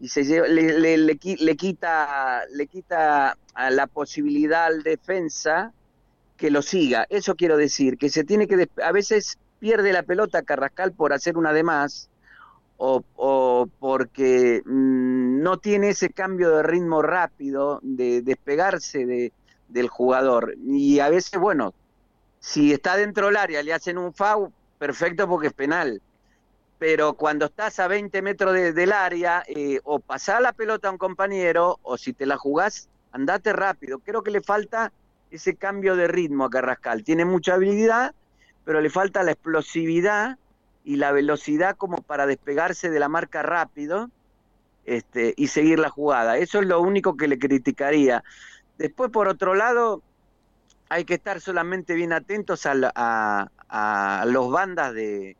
y se le, le, le, quita le quita a la posibilidad al defensa que lo siga. Eso quiero decir, que se tiene que a veces pierde la pelota Carrascal por hacer una de más o, o porque mm, no tiene ese cambio de ritmo rápido de despegarse de, del jugador. Y a veces, bueno, si está dentro del área le hacen un foul, perfecto porque es penal pero cuando estás a 20 metros del área, eh, o pasás la pelota a un compañero, o si te la jugás, andate rápido. Creo que le falta ese cambio de ritmo a Carrascal. Tiene mucha habilidad, pero le falta la explosividad y la velocidad como para despegarse de la marca rápido este, y seguir la jugada. Eso es lo único que le criticaría. Después, por otro lado, hay que estar solamente bien atentos a, a, a los bandas de,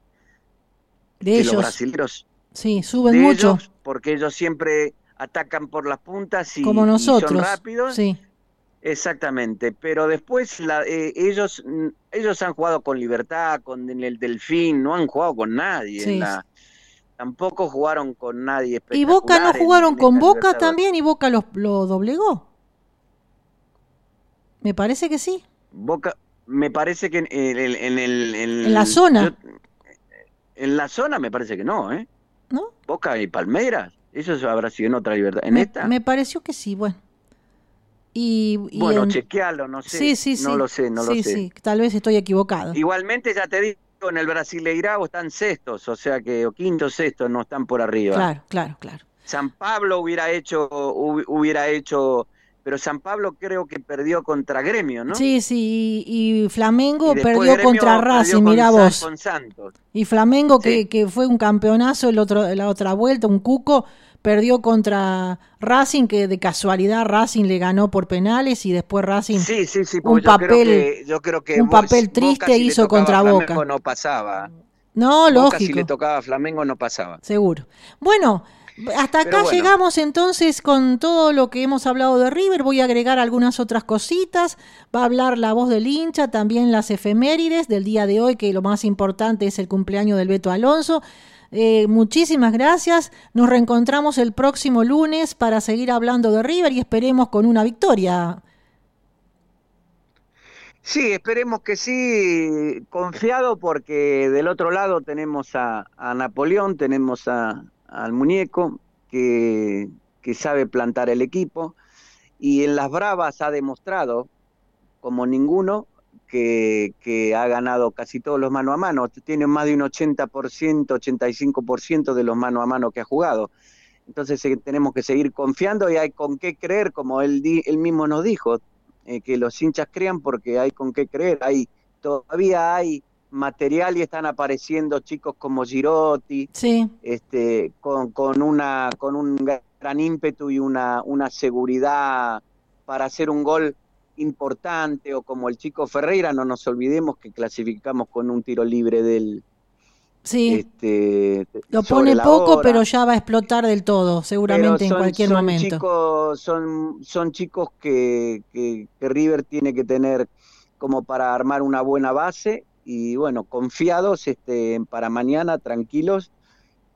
de ellos. los brasileños sí, suben mucho. porque ellos siempre atacan por las puntas y, Como nosotros. son rápidos. Sí. Exactamente, pero después la, eh, ellos ellos han jugado con Libertad, con el Delfín, no han jugado con nadie. En la, tampoco jugaron con nadie. Y Boca no jugaron con Boca también y Boca lo, lo doblegó. Me parece que sí. Boca, me parece que en, el, en, el, en la zona. En la zona me parece que no, ¿eh? ¿No? Boca y Palmeiras, eso habrá sido en otra libertad. ¿En esta? Me pareció que sí, bueno. Y, bueno, chequealo, no sé. Sí, sí, sí. No lo sé, no lo sé. Sí, tal vez estoy equivocado. Igualmente, ya te digo, en el Brasileirao están sextos, o sea que, o quinto, sexto, no están por arriba. Claro, claro, claro. San Pablo hubiera hecho, hubiera hecho pero San Pablo creo que perdió contra Gremio, ¿no? Sí, sí, y, Flamengo perdió contra Racing, mira vos. Y Flamengo, que, que, fue un campeonazo el otro, la otra vuelta, un cuco, perdió contra Racing, que de casualidad Racing le ganó por penales y después Racing sí, sí, sí, un papel, yo creo que un papel triste hizo contra Boca. no pasaba. No, lógico. Si le tocaba a Flamengo no pasaba. Seguro. Bueno, hasta acá llegamos entonces con todo lo que hemos hablado de River. Voy a agregar algunas otras cositas. Va a hablar la voz del hincha, también las efemérides del día de hoy, que lo más importante es el cumpleaños del Beto Alonso. Eh, muchísimas gracias. Nos reencontramos el próximo lunes para seguir hablando de River y esperemos con una victoria. Sí, esperemos que sí, confiado porque del otro lado tenemos a, Napoleón, tenemos a, al muñeco, que, que sabe plantar el equipo, y en las Bravas ha demostrado, como ninguno, que, que, ha ganado casi todos los mano a mano. Tiene más de un 80%, 85% de los mano a mano que ha jugado. Entonces eh, tenemos que seguir confiando y hay con qué creer, como él, él mismo nos dijo, eh, que los hinchas crean porque hay con qué creer. Hay, todavía hay material y están apareciendo chicos como Girotti, Sí, este, con, con, una, con un gran ímpetu y una, una seguridad para hacer un gol importante, o como el chico Ferreira, no nos olvidemos que clasificamos con un tiro libre del... sí. Este, Lo pone poco, hora. pero ya va a explotar del todo, seguramente en cualquier son momento. Chicos, son, son chicos que, que, que River tiene que tener como para armar una buena base y bueno, confiados este, para mañana, tranquilos,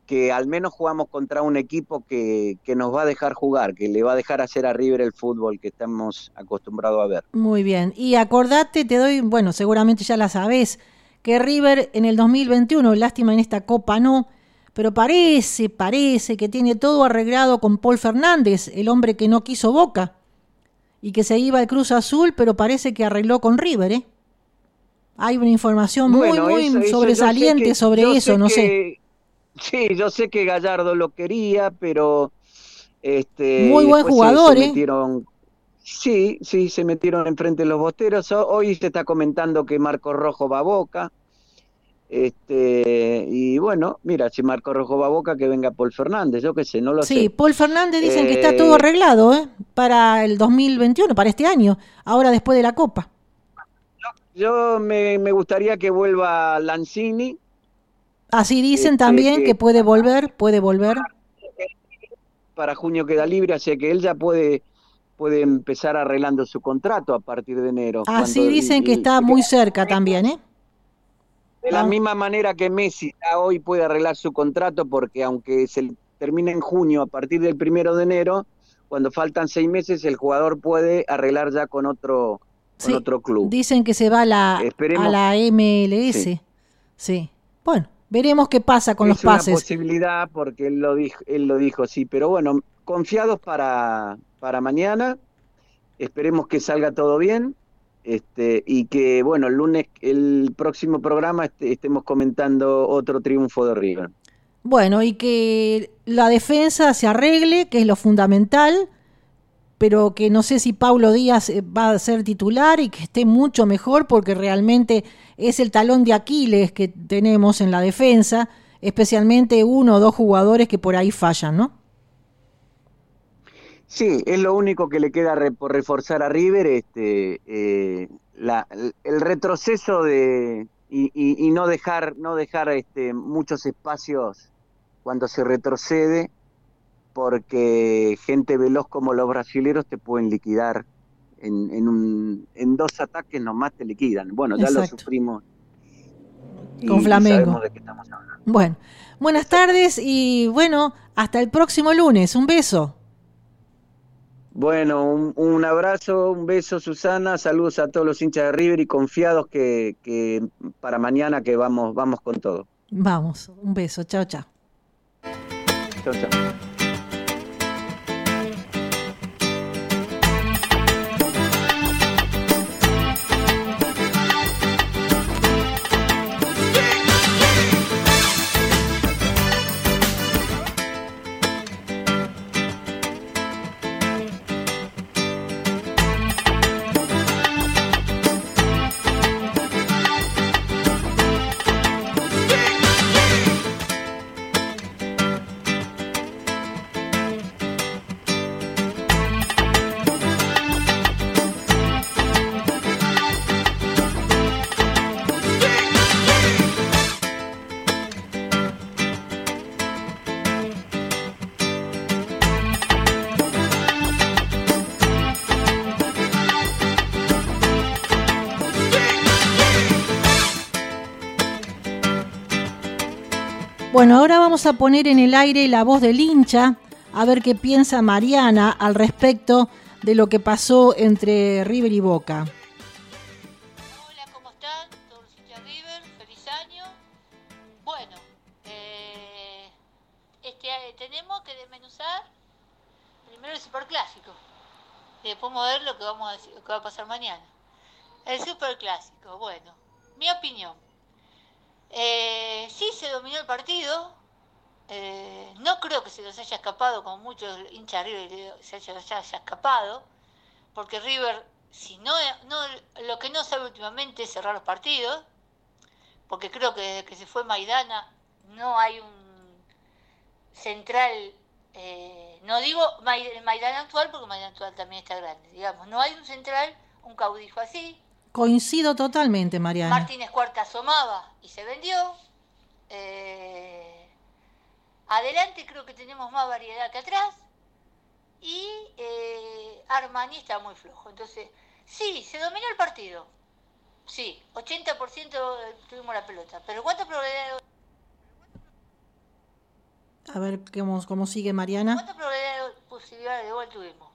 que al menos jugamos contra un equipo que, que nos va a dejar jugar, que le va a dejar hacer a River el fútbol que estamos acostumbrados a ver. Muy bien. Y acordate, te doy, bueno, seguramente ya la sabés, que River en el 2021, lástima en esta Copa no, pero parece, parece que tiene todo arreglado con Paul Fernández, el hombre que no quiso Boca y que se iba al Cruz Azul, pero parece que arregló con River, ¿eh? Hay una información muy, Bueno, muy eso- eso sobresaliente que- sobre eso, no sé. Sí, yo sé que Gallardo lo quería, pero este Muy buen se- jugador, se ¿eh? metieron Sí, sí, se metieron enfrente de los bosteros. Ho- Hoy se está comentando que Marco Rojo va a Boca. Este, y bueno, mira, si Marco Rojo va a Boca, que venga Paul Fernández, yo qué sé, no lo Sí, sé. Paul Fernández dicen que está Eh, todo arreglado, ¿eh? Para el 2021, para este año, ahora después de la Copa. Yo me, me gustaría que vuelva Lanzini, Así dicen Este, también que- puede volver, puede volver. para junio queda libre, así que él ya puede, puede empezar arreglando su contrato a partir de enero. Así dicen el- que el- está muy cerca también, ¿eh? De la Ah. misma manera que Messi ya hoy puede arreglar su contrato, porque aunque se termine en junio, a partir del primero de enero, cuando faltan seis meses, el jugador puede arreglar ya con otro, con Sí, otro club. Dicen que se va a la, Esperemos. a la MLS. Sí. Sí. Bueno, veremos qué pasa con es los una pases. posibilidad porque él lo dijo, él lo dijo, sí, pero bueno, confiados para, para mañana, esperemos que salga todo bien, este, y que bueno, el lunes, el próximo programa este- estemos comentando otro triunfo de River. Bueno, y que la defensa se arregle, que es lo fundamental, pero que no sé si Paulo Díaz eh, va a ser titular y que esté mucho mejor porque realmente es el talón de Aquiles que tenemos en la defensa, especialmente uno o dos jugadores que por ahí fallan, ¿no? Sí, es lo único que le queda re- por reforzar a River, este, eh, la- el retroceso de y, y- no dejar, no dejar este, muchos espacios cuando se retrocede, porque gente veloz como los brasileros te pueden liquidar en, en, un, en dos ataques nomás te liquidan. Bueno, ya lo sufrimos. y- Con Flamengo. sabemos de qué estamos hablando. Bueno, buenas tardes y bueno, hasta el próximo lunes. Un beso. Bueno, un, un abrazo, un beso Susana, saludos a todos los hinchas de River y confiados que, que para mañana que vamos, vamos con todo. Vamos, un beso. Chao, chao. Chau, chau. Ahora vamos a poner en el aire la voz del hincha, a ver qué piensa Mariana al respecto de lo que pasó entre River y Boca. Hola, ¿cómo están? Todos los River, feliz año. Bueno, eh, este, eh, tenemos que desmenuzar primero el superclásico. Y después ver lo que, vamos a decir- lo que va a pasar mañana. El superclásico, bueno, mi opinión. Eh, sí se dominó el partido. eh, no creo que se nos haya escapado, como muchos hinchas River se haya, haya escapado, porque River, si no, no, lo que no sabe últimamente es cerrar los partidos, porque creo que desde que se fue Maidana no hay un central, eh, no digo Maidana actual porque Maidana actual también está grande, digamos, no hay un central, un caudillo así. Coincido totalmente, Mariana. Martínez Cuarta asomaba y se vendió. Eh, adelante creo que tenemos más variedad que atrás y eh, Armani está muy flojo. Entonces, sí, se dominó el partido. Sí, 80% tuvimos la pelota. Pero ¿cuántas probabilidades? A ver cómo, cómo sigue Mariana. ¿Cuántas probabilidades posibilidades de gol tuvimos?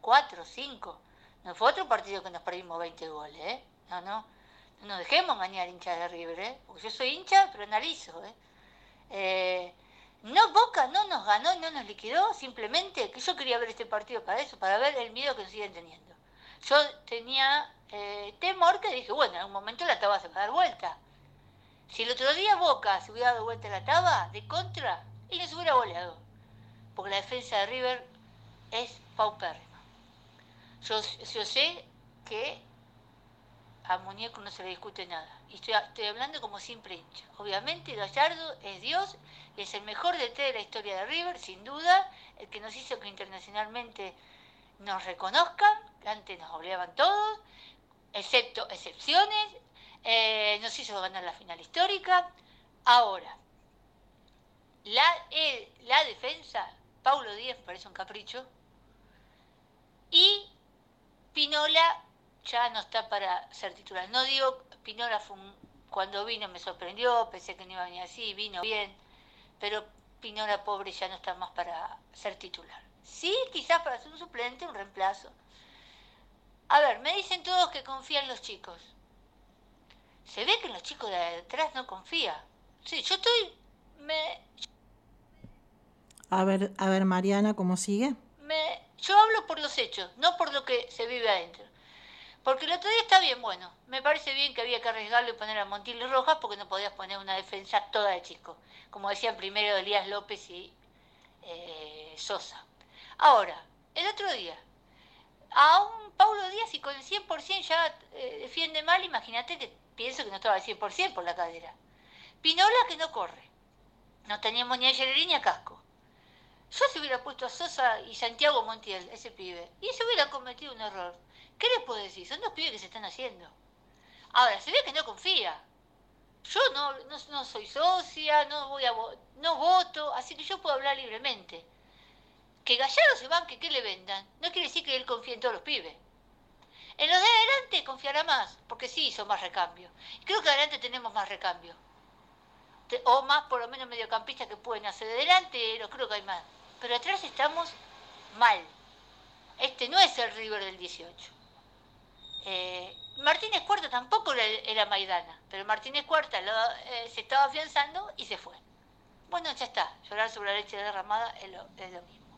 ¿Cuatro? ¿Cinco? No fue otro partido que nos perdimos 20 goles, ¿eh? No, no. No nos dejemos engañar hinchas de River, ¿eh? Porque yo soy hincha, pero analizo, ¿eh? eh no, Boca no nos ganó no nos liquidó, simplemente que yo quería ver este partido para eso, para ver el miedo que nos siguen teniendo. Yo tenía eh, temor que dije, bueno, en algún momento la taba se va a dar vuelta. Si el otro día Boca se hubiera dado vuelta la taba, de contra, y se hubiera goleado. Porque la defensa de River es paupérrima. Yo, sé que a Muñeco no se le discute nada. Y estoy, hablando como simple hincha. Obviamente Gallardo es Dios es el mejor DT de la historia de River, sin duda, el que nos hizo que internacionalmente nos reconozcan, antes nos obligaban todos, excepto excepciones, eh, nos hizo ganar la final histórica. Ahora, la, eh, la defensa, Paulo Díaz parece un capricho, y Pinola ya no está para ser titular. No digo, Pinola fue cuando vino me sorprendió, pensé que no iba a venir así, vino bien, pero Pinola pobre ya no está más para ser titular. Sí, quizás para ser un suplente, un reemplazo. A ver, me dicen todos que confían los chicos. Se ve que los chicos de atrás no confían. Sí, yo estoy... Me... A ver, a ver, Mariana, ¿cómo sigue? Me, yo hablo por los hechos, no por lo que se vive adentro. Porque el otro día está bien, bueno, me parece bien que había que arriesgarlo y poner a Montiel Rojas porque no podías poner una defensa toda de chico, como decían primero Elías López y eh, Sosa. Ahora, el otro día, a un Paulo Díaz y con el 100% ya eh, defiende mal, imagínate que pienso que no estaba al 100% por la cadera. Pinola que no corre. No teníamos ni a Gellerín ni a Casco. Yo se hubiera puesto a Sosa y Santiago Montiel, ese pibe, y se hubiera cometido un error. ¿Qué les puedo decir? Son dos pibes que se están haciendo. Ahora, se ve que no confía. Yo no, no, soy socia, no, voy a, no voto, así que yo puedo hablar libremente. Que Gallardo se banque, que le vendan, no quiere decir que él confíe en todos los pibes. En los de adelante confiará más, porque sí hizo más recambio. Creo que adelante tenemos más recambio. O más, por lo menos, mediocampistas que pueden hacer de delante, creo que hay más. Pero atrás estamos mal. Este no es el River del 18. Eh, Martínez Cuarta tampoco era, Maidana, pero Martínez Cuarta eh, se estaba afianzando y se fue. Bueno, ya está, llorar sobre la leche derramada es lo, mismo.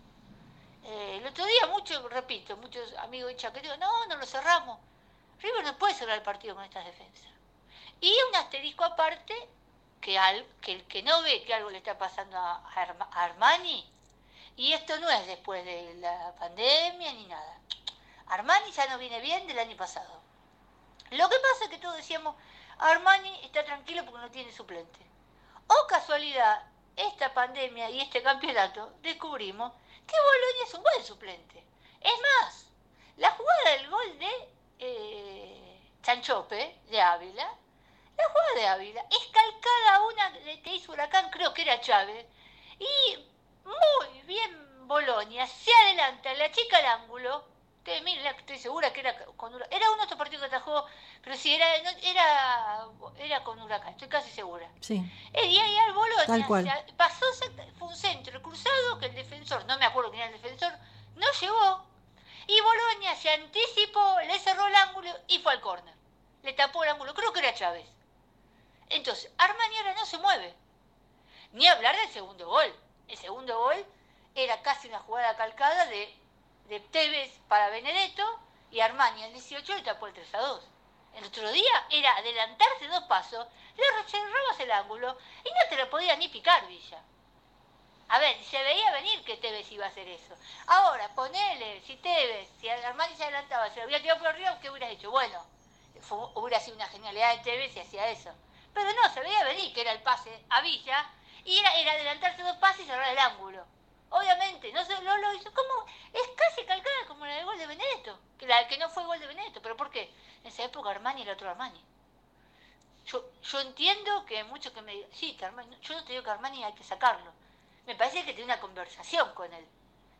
Eh, el otro día, muchos, repito, muchos amigos de que digo, no, no lo cerramos. River no puede cerrar el partido con estas defensas. Y un asterisco aparte, que el que no ve que algo le está pasando a Armani, y esto no es después de la pandemia ni nada Armani ya no viene bien del año pasado. Lo que pasa es que todos decíamos, Armani está tranquilo porque no tiene suplente. O casualidad, esta pandemia y este campeonato descubrimos que Boloña es un buen suplente. Es más, la jugada del gol de eh, Chanchope, de Ávila, la jugada de Ávila es calcada una que hizo Huracán, creo que era Chávez, y muy bien Boloña se adelanta, la chica al ángulo, estoy segura que era con Huracán. Era uno de estos partidos que atajó, pero sí, era, era, era con Huracán, estoy casi segura. Sí. El día y al Bolonia pasó, fue un centro cruzado que el defensor, no me acuerdo quién era el defensor, no llegó. Y Bolonia se anticipó, le cerró el ángulo y fue al córner. Le tapó el ángulo, creo que era Chávez. Entonces, Armani ahora no se mueve. Ni hablar del segundo gol. El segundo gol era casi una jugada calcada de Tevez para Benedetto y Armani el 18 le tapó el 3 a 2. El otro día era adelantarse dos pasos, le cerrabas el ángulo y no te lo podía ni picar Villa. A ver, se veía venir que Tevez iba a hacer eso. Ahora, ponele, si Tevez, si Armani se adelantaba, se lo había tirado por arriba, ¿qué hubieras hecho? Bueno, hubiera sido una genialidad de TV si hacía eso. Pero no, se veía venir que era el pase a Villa y era, era adelantarse dos pases y cerrar el ángulo. Obviamente, no se lo, lo hizo como es casi calcada como la del gol de Benedetto, que la que no fue gol de Benedetto, pero ¿por qué? En esa época Armani era otro Armani. Yo, yo entiendo que hay muchos que me digan, sí, que Armani, yo no te digo que Armani hay que sacarlo. Me parece que tiene una conversación con él.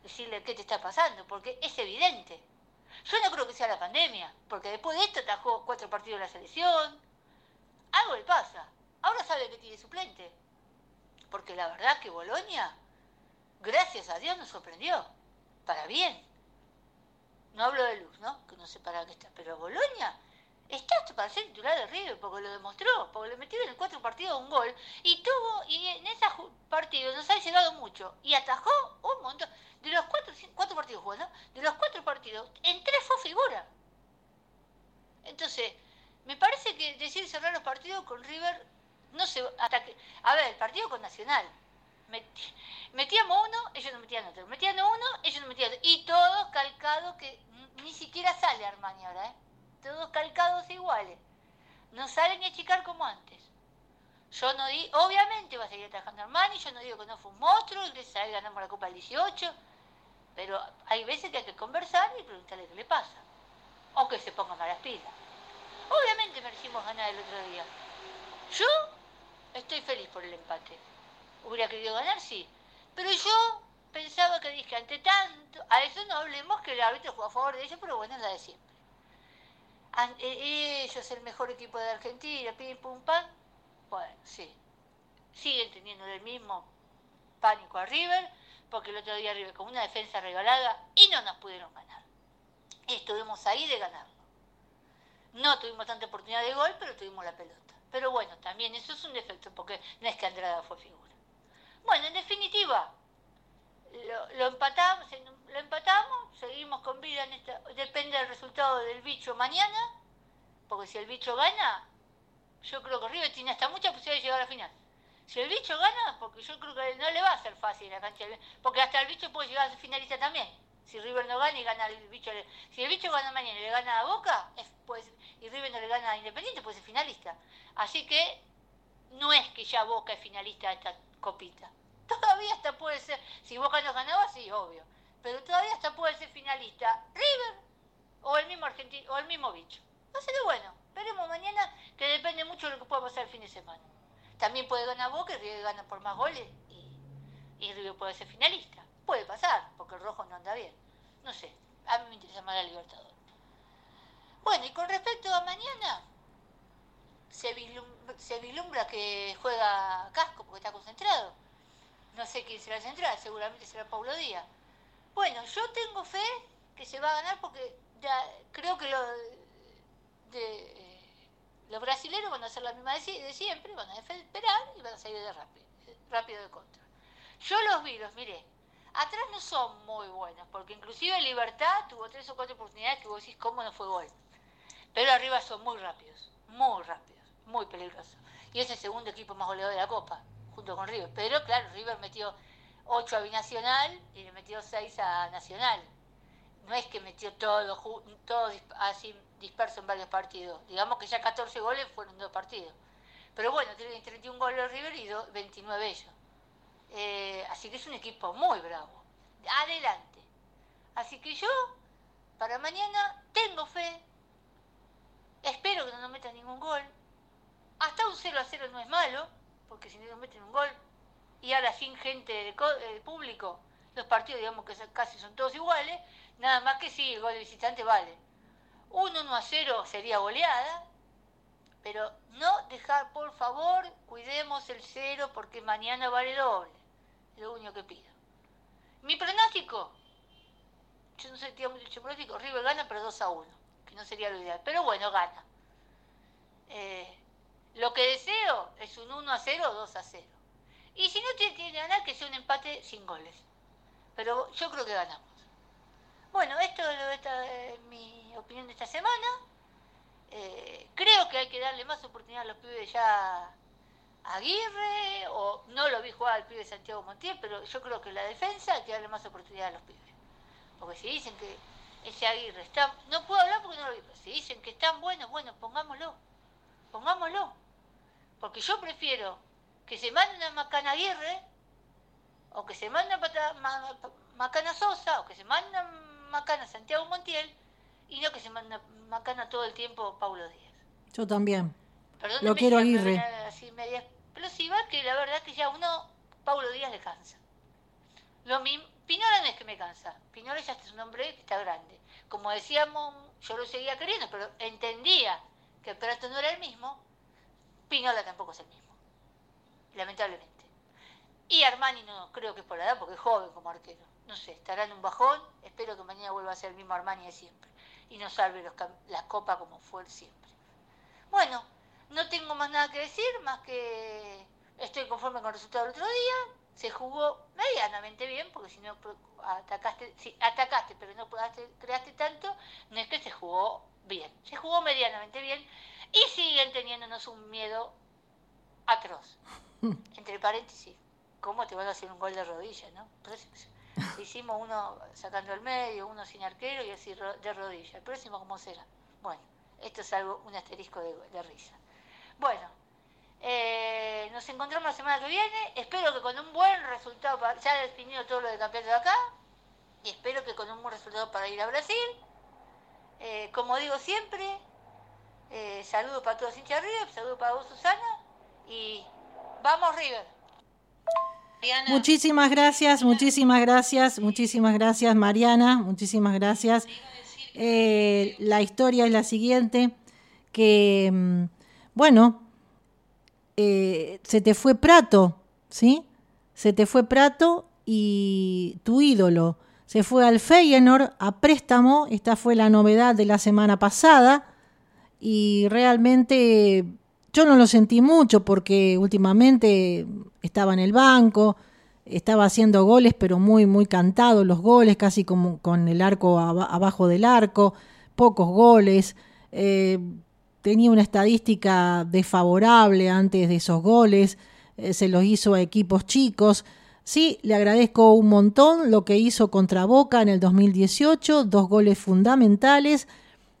Decirle qué te está pasando, porque es evidente. Yo no creo que sea la pandemia, porque después de esto atajó cuatro partidos de la selección. Algo le pasa. Ahora sabe que tiene suplente. Porque la verdad que Bolonia, gracias a Dios, nos sorprendió. Para bien. No hablo de luz, ¿no? Que no sé para qué está. Pero Bolonia Está para ser titular de River porque lo demostró, porque le metieron en cuatro partidos un gol y tuvo, y en esos partidos nos ha llegado mucho y atajó un montón. De los cuatro, cuatro partidos bueno, de los cuatro partidos, en tres fue figura. Entonces, me parece que decir cerrar los partidos con River, no sé, hasta que, a ver, el partido con Nacional, metíamos uno, ellos no metían otro, metían uno, ellos no metían otro, y todo calcado que ni siquiera sale Armani ahora, ¿eh? todos calcados iguales. No salen ni a chicar como antes. Yo no di, obviamente va a seguir trabajando Armani, yo no digo que no fue un monstruo, gracias a ganamos la Copa del 18, pero hay veces que hay que conversar y preguntarle qué le pasa. O que se pongan a las pilas. Obviamente merecimos ganar el otro día. Yo estoy feliz por el empate. Hubiera querido ganar, sí. Pero yo pensaba que dije, ante tanto, a eso no hablemos que el árbitro jugó a favor de ellos, pero bueno, es la de siempre. E, ellos el mejor equipo de Argentina, pim pum pam. Bueno, sí. Siguen teniendo el mismo pánico a River, porque el otro día River con una defensa regalada y no nos pudieron ganar. Estuvimos ahí de ganarlo. No tuvimos tanta oportunidad de gol, pero tuvimos la pelota. Pero bueno, también eso es un defecto, porque no es que Andrada fue figura. Bueno, en definitiva, lo, empatamos, lo empatamos, seguimos con vida en esta, depende del resultado del bicho mañana, porque si el bicho gana, yo creo que River tiene hasta mucha posibilidad de llegar a la final. Si el bicho gana, porque yo creo que no le va a ser fácil la cancha, porque hasta el bicho puede llegar a ser finalista también. Si River no gana y gana el bicho, si el bicho gana mañana y le gana a Boca, pues, y River no le gana a Independiente, puede ser finalista. Así que no es que ya Boca es finalista de esta copita. Todavía hasta puede ser, si Boca no ganaba, sí, obvio. Pero todavía hasta puede ser finalista River o el mismo argentino o el mismo bicho. Así que bueno, veremos mañana que depende mucho de lo que pueda pasar el fin de semana. También puede ganar Boca y River gana por más goles y, y River puede ser finalista. Puede pasar, porque el rojo no anda bien. No sé, a mí me interesa más la Libertador. Bueno, y con respecto a mañana, se vislumbra que juega Casco porque está concentrado no sé quién será central, seguramente será Paulo Díaz. Bueno, yo tengo fe que se va a ganar porque creo que de, los brasileños van a hacer la misma de, siempre, van a esperar y van a salir de rápido, rápido de contra. Yo los vi, los miré. Atrás no son muy buenos, porque inclusive Libertad tuvo tres o cuatro oportunidades que vos decís cómo no fue gol. Pero arriba son muy rápidos, muy rápidos, muy peligrosos. Y es el segundo equipo más goleador de la Copa junto con River. Pero claro, River metió 8 a Binacional y le metió 6 a Nacional. No es que metió todo, todo así disperso en varios partidos. Digamos que ya 14 goles fueron dos partidos. Pero bueno, tienen 31 goles River y 29 ellos. Eh, así que es un equipo muy bravo. Adelante. Así que yo, para mañana, tengo fe. Espero que no nos metan ningún gol. Hasta un 0 a 0 no es malo porque si no nos meten un gol, y ahora sin gente de, público, los partidos digamos que casi son todos iguales, nada más que si el gol de visitante vale. Un 1 a 0 sería goleada, pero no dejar, por favor, cuidemos el cero porque mañana vale doble. Lo único que pido. Mi pronóstico, yo no sé, tío, mucho pronóstico, River gana, pero 2 a 1, que no sería lo ideal. Pero bueno, gana. Eh, lo que deseo es un 1 a 0 o 2 a 0. Y si no tiene que ganar, que sea un empate sin goles. Pero yo creo que ganamos. Bueno, esto es mi opinión de esta semana. Eh, creo que hay que darle más oportunidad a los pibes ya a Aguirre, o no lo vi jugar al pibe Santiago Montiel, pero yo creo que la defensa hay que darle más oportunidad a los pibes. Porque si dicen que ese Aguirre. Está, no puedo hablar porque no lo vi. Si dicen que están buenos, bueno, pongámoslo. Pongámoslo. Porque yo prefiero que se mande una Macana Aguirre, o que se mande Macana Sosa, o que se mande Macana Santiago Montiel, y no que se mande Macana todo el tiempo Paulo Díaz. Yo también. lo quiero Aguirre. Así media explosiva, que la verdad que ya uno, Paulo Díaz le cansa. Lo mismo, Pinola no es que me cansa, Pinola ya es un hombre que está grande. Como decíamos, yo lo seguía queriendo, pero entendía que Prato no era el mismo, Pinola tampoco es el mismo, lamentablemente. Y Armani no creo que es por la edad, porque es joven como arquero. No sé, estará en un bajón, espero que mañana vuelva a ser el mismo Armani de siempre y no salve los, las copas como fue siempre. Bueno, no tengo más nada que decir, más que estoy conforme con el resultado del otro día, se jugó medianamente bien, porque si no atacaste, si atacaste pero no creaste tanto, no es que se jugó bien, se jugó medianamente bien y siguen teniéndonos un miedo atroz. Entre paréntesis, ¿cómo te van a hacer un gol de rodilla, no? hicimos uno sacando el medio, uno sin arquero y así de rodilla. El próximo, ¿cómo será? Bueno, esto es algo, un asterisco de risa. Bueno, eh, nos encontramos la semana que viene. Espero que con un buen resultado, ya he definido todo lo de campeonato de acá. Y espero que con un buen resultado para ir a Brasil. Eh, como digo siempre, eh, saludo para todos hinchas River, saludo para vos Susana y vamos River. Muchísimas gracias, muchísimas gracias, muchísimas gracias Mariana, muchísimas gracias. la historia es la siguiente, que mm, bueno, eh, se te fue Prato, ¿sí? Se te fue Prato y tu ídolo se fue al Feyenoord a préstamo. Esta fue la novedad de la semana pasada y realmente yo no lo sentí mucho porque últimamente estaba en el banco, estaba haciendo goles, pero muy, muy cantados los goles, casi como con el arco abajo del arco, pocos goles. Eh, tenía una estadística desfavorable antes de esos goles, eh, se los hizo a equipos chicos. Sí, le agradezco un montón lo que hizo contra Boca en el 2018, dos goles fundamentales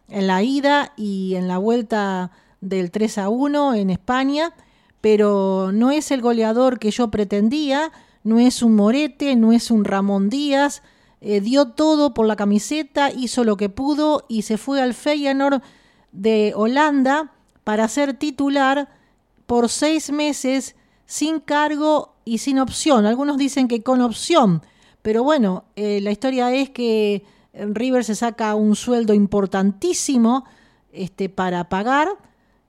en la ida y en la vuelta del 3 a 1 en España, pero no es el goleador que yo pretendía, no es un Morete, no es un Ramón Díaz, eh, dio todo por la camiseta, hizo lo que pudo y se fue al Feyenoord de Holanda para ser titular por seis meses sin cargo y sin opción. Algunos dicen que con opción, pero bueno, eh, la historia es que River se saca un sueldo importantísimo este, para pagar,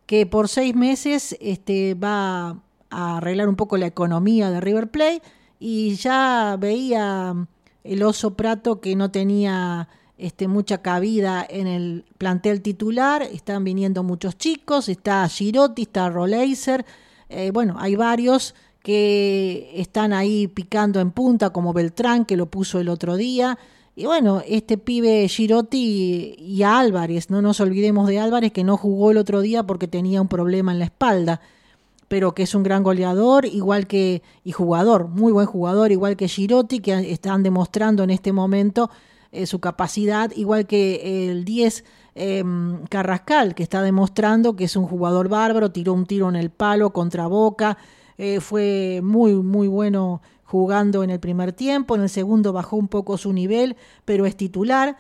que por seis meses este, va a arreglar un poco la economía de River Plate y ya veía el oso Prato que no tenía este, mucha cabida en el plantel titular, están viniendo muchos chicos, está Girotti, está Roleiser, eh, bueno, hay varios que están ahí picando en punta, como Beltrán, que lo puso el otro día. Y bueno, este pibe Girotti y, Álvarez, no nos olvidemos de Álvarez, que no jugó el otro día porque tenía un problema en la espalda, pero que es un gran goleador, igual que, y jugador, muy buen jugador, igual que Girotti, que están demostrando en este momento eh, su capacidad, igual que el 10 em, Carrascal, que está demostrando que es un jugador bárbaro, tiró un tiro en el palo contra Boca, eh, fue muy, muy bueno jugando en el primer tiempo, en el segundo bajó un poco su nivel, pero es titular.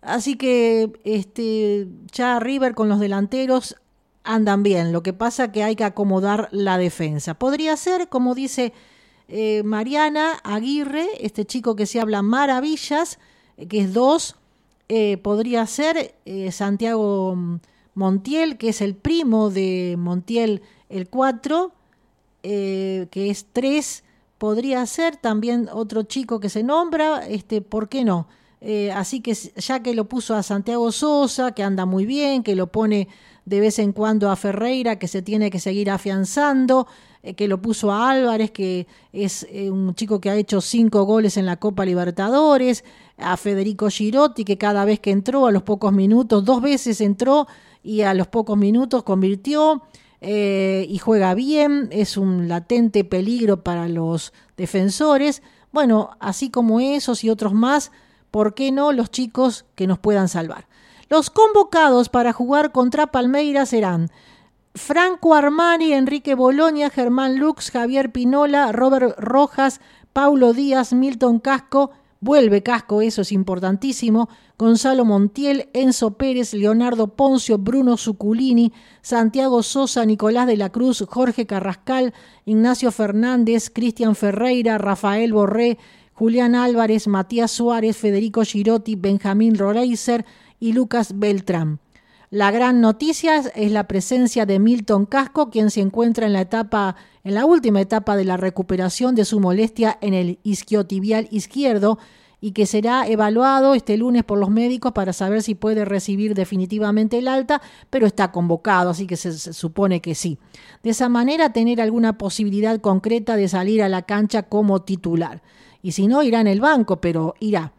Así que este, ya River con los delanteros andan bien. Lo que pasa que hay que acomodar la defensa. Podría ser, como dice eh, Mariana Aguirre, este chico que se habla maravillas, que es 2, eh, podría ser eh, Santiago Montiel, que es el primo de Montiel el 4, eh, que es 3, podría ser también otro chico que se nombra, este, ¿por qué no? así que ya que lo puso a Santiago Sosa, que anda muy bien, que lo pone de vez en cuando a Ferreira, que se tiene que seguir afianzando, que lo puso a Álvarez, que es un chico que ha hecho cinco goles en la Copa Libertadores, a Federico Girotti, que cada vez que entró, a los pocos minutos, dos veces entró y a los pocos minutos convirtió eh, y juega bien, es un latente peligro para los defensores. Bueno, así como esos y otros más, ¿por qué no los chicos que nos puedan salvar? Los convocados para jugar contra Palmeiras serán Franco Armani, Enrique Boloña, Germán Lux, Javier Pinola, Robert Rojas, Paulo Díaz, Milton Casco, vuelve Casco, eso es importantísimo, Gonzalo Montiel, Enzo Pérez, Leonardo Poncio, Bruno Zuculini, Santiago Sosa, Nicolás de la Cruz, Jorge Carrascal, Ignacio Fernández, Cristian Ferreira, Rafael Borré, Julián Álvarez, Matías Suárez, Federico Girotti, Benjamín Roreiser y Lucas Beltrán. La gran noticia es la presencia de Milton Casco, quien se encuentra en la etapa, en la última etapa de la recuperación de su molestia en el isquiotibial izquierdo y que será evaluado este lunes por los médicos para saber si puede recibir definitivamente el alta, pero está convocado, así que se, se supone que sí. De esa manera tener alguna posibilidad concreta de salir a la cancha como titular. Y si no, irá en el banco, pero irá.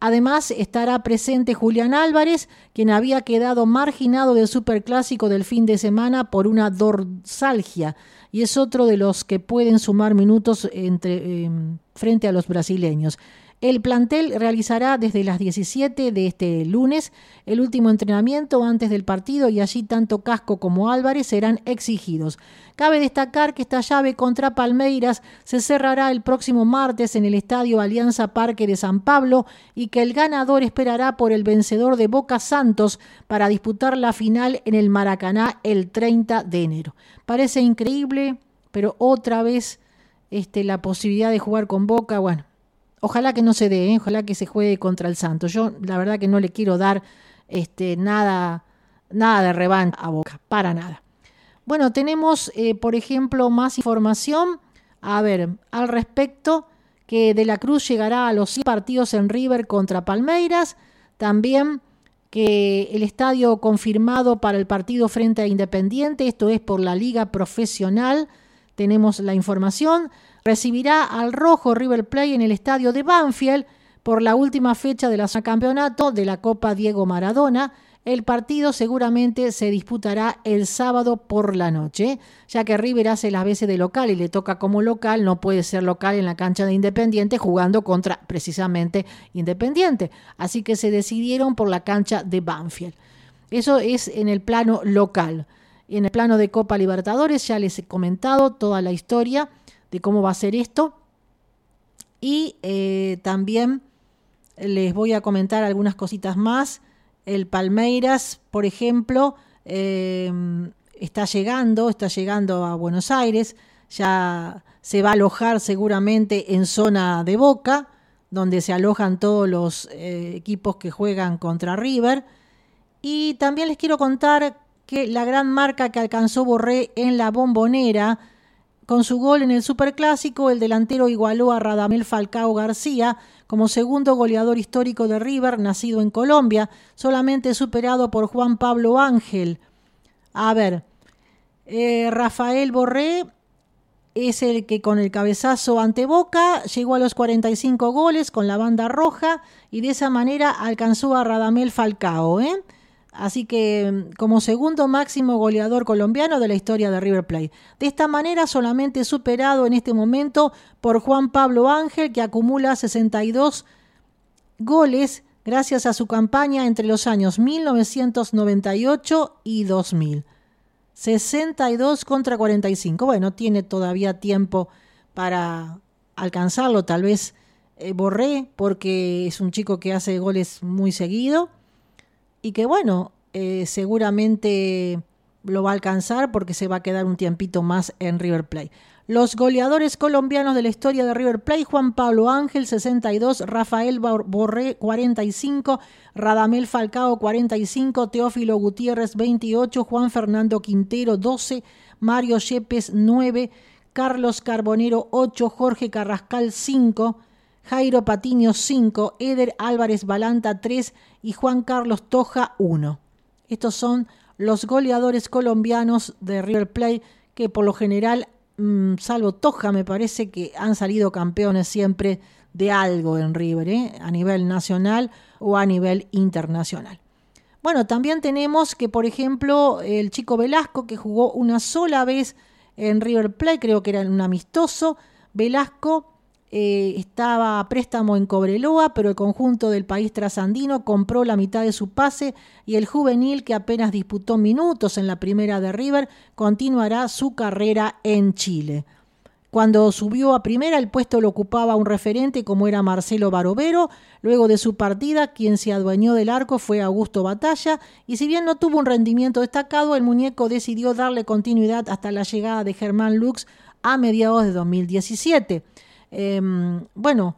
Además estará presente Julián Álvarez, quien había quedado marginado del superclásico del fin de semana por una dorsalgia y es otro de los que pueden sumar minutos entre, eh, frente a los brasileños. El plantel realizará desde las 17 de este lunes el último entrenamiento antes del partido y allí tanto Casco como Álvarez serán exigidos. Cabe destacar que esta llave contra Palmeiras se cerrará el próximo martes en el Estadio Alianza Parque de San Pablo y que el ganador esperará por el vencedor de Boca Santos para disputar la final en el Maracaná el 30 de enero. Parece increíble, pero otra vez este, la posibilidad de jugar con Boca, bueno, Ojalá que no se dé, ¿eh? ojalá que se juegue contra el Santo. Yo la verdad que no le quiero dar este, nada, nada de revancha a Boca, para nada. Bueno, tenemos, eh, por ejemplo, más información. A ver, al respecto, que De la Cruz llegará a los partidos en River contra Palmeiras. También que el estadio confirmado para el partido frente a Independiente, esto es por la Liga Profesional, tenemos la información recibirá al rojo River Plate en el estadio de Banfield por la última fecha del campeonato de la Copa Diego Maradona. El partido seguramente se disputará el sábado por la noche, ya que River hace las veces de local y le toca como local, no puede ser local en la cancha de Independiente jugando contra precisamente Independiente. Así que se decidieron por la cancha de Banfield. Eso es en el plano local. En el plano de Copa Libertadores ya les he comentado toda la historia de cómo va a ser esto. Y eh, también les voy a comentar algunas cositas más. El Palmeiras, por ejemplo, eh, está llegando, está llegando a Buenos Aires, ya se va a alojar seguramente en zona de Boca, donde se alojan todos los eh, equipos que juegan contra River. Y también les quiero contar que la gran marca que alcanzó Borré en la bombonera con su gol en el Superclásico, el delantero igualó a Radamel Falcao García como segundo goleador histórico de River, nacido en Colombia, solamente superado por Juan Pablo Ángel. A ver, eh, Rafael Borré es el que con el cabezazo ante Boca llegó a los 45 goles con la banda roja y de esa manera alcanzó a Radamel Falcao. ¿eh? Así que mm, como segundo máximo goleador colombiano de la historia de River Plate. De esta manera solamente superado en este momento por Juan Pablo Ángel que acumula 62 goles gracias a su campaña entre los años 1998 y 2000. 62 contra 45. Bueno, tiene todavía tiempo para alcanzarlo. Tal vez eh, Borré porque es un chico que hace goles muy seguido y que bueno, eh, seguramente lo va a alcanzar porque se va a quedar un tiempito más en River Plate. Los goleadores colombianos de la historia de River Plate, Juan Pablo Ángel 62, Rafael Borré 45, Radamel Falcao 45, Teófilo Gutiérrez 28, Juan Fernando Quintero 12, Mario Yepes 9, Carlos Carbonero 8, Jorge Carrascal 5, Jairo Patiño 5, Eder Álvarez Balanta 3 y Juan Carlos Toja 1. Estos son los goleadores colombianos de River Plate que por lo general, mm, salvo Toja, me parece que han salido campeones siempre de algo en River, ¿eh? a nivel nacional o a nivel internacional. Bueno, también tenemos que, por ejemplo, el chico Velasco, que jugó una sola vez en River Plate, creo que era un amistoso. Velasco eh, estaba a préstamo en Cobreloa, pero el conjunto del país trasandino compró la mitad de su pase y el juvenil, que apenas disputó minutos en la primera de River, continuará su carrera en Chile. Cuando subió a primera, el puesto lo ocupaba un referente como era Marcelo Barovero. Luego de su partida, quien se adueñó del arco fue Augusto Batalla. Y si bien no tuvo un rendimiento destacado, el muñeco decidió darle continuidad hasta la llegada de Germán Lux a mediados de 2017. Em, bueno,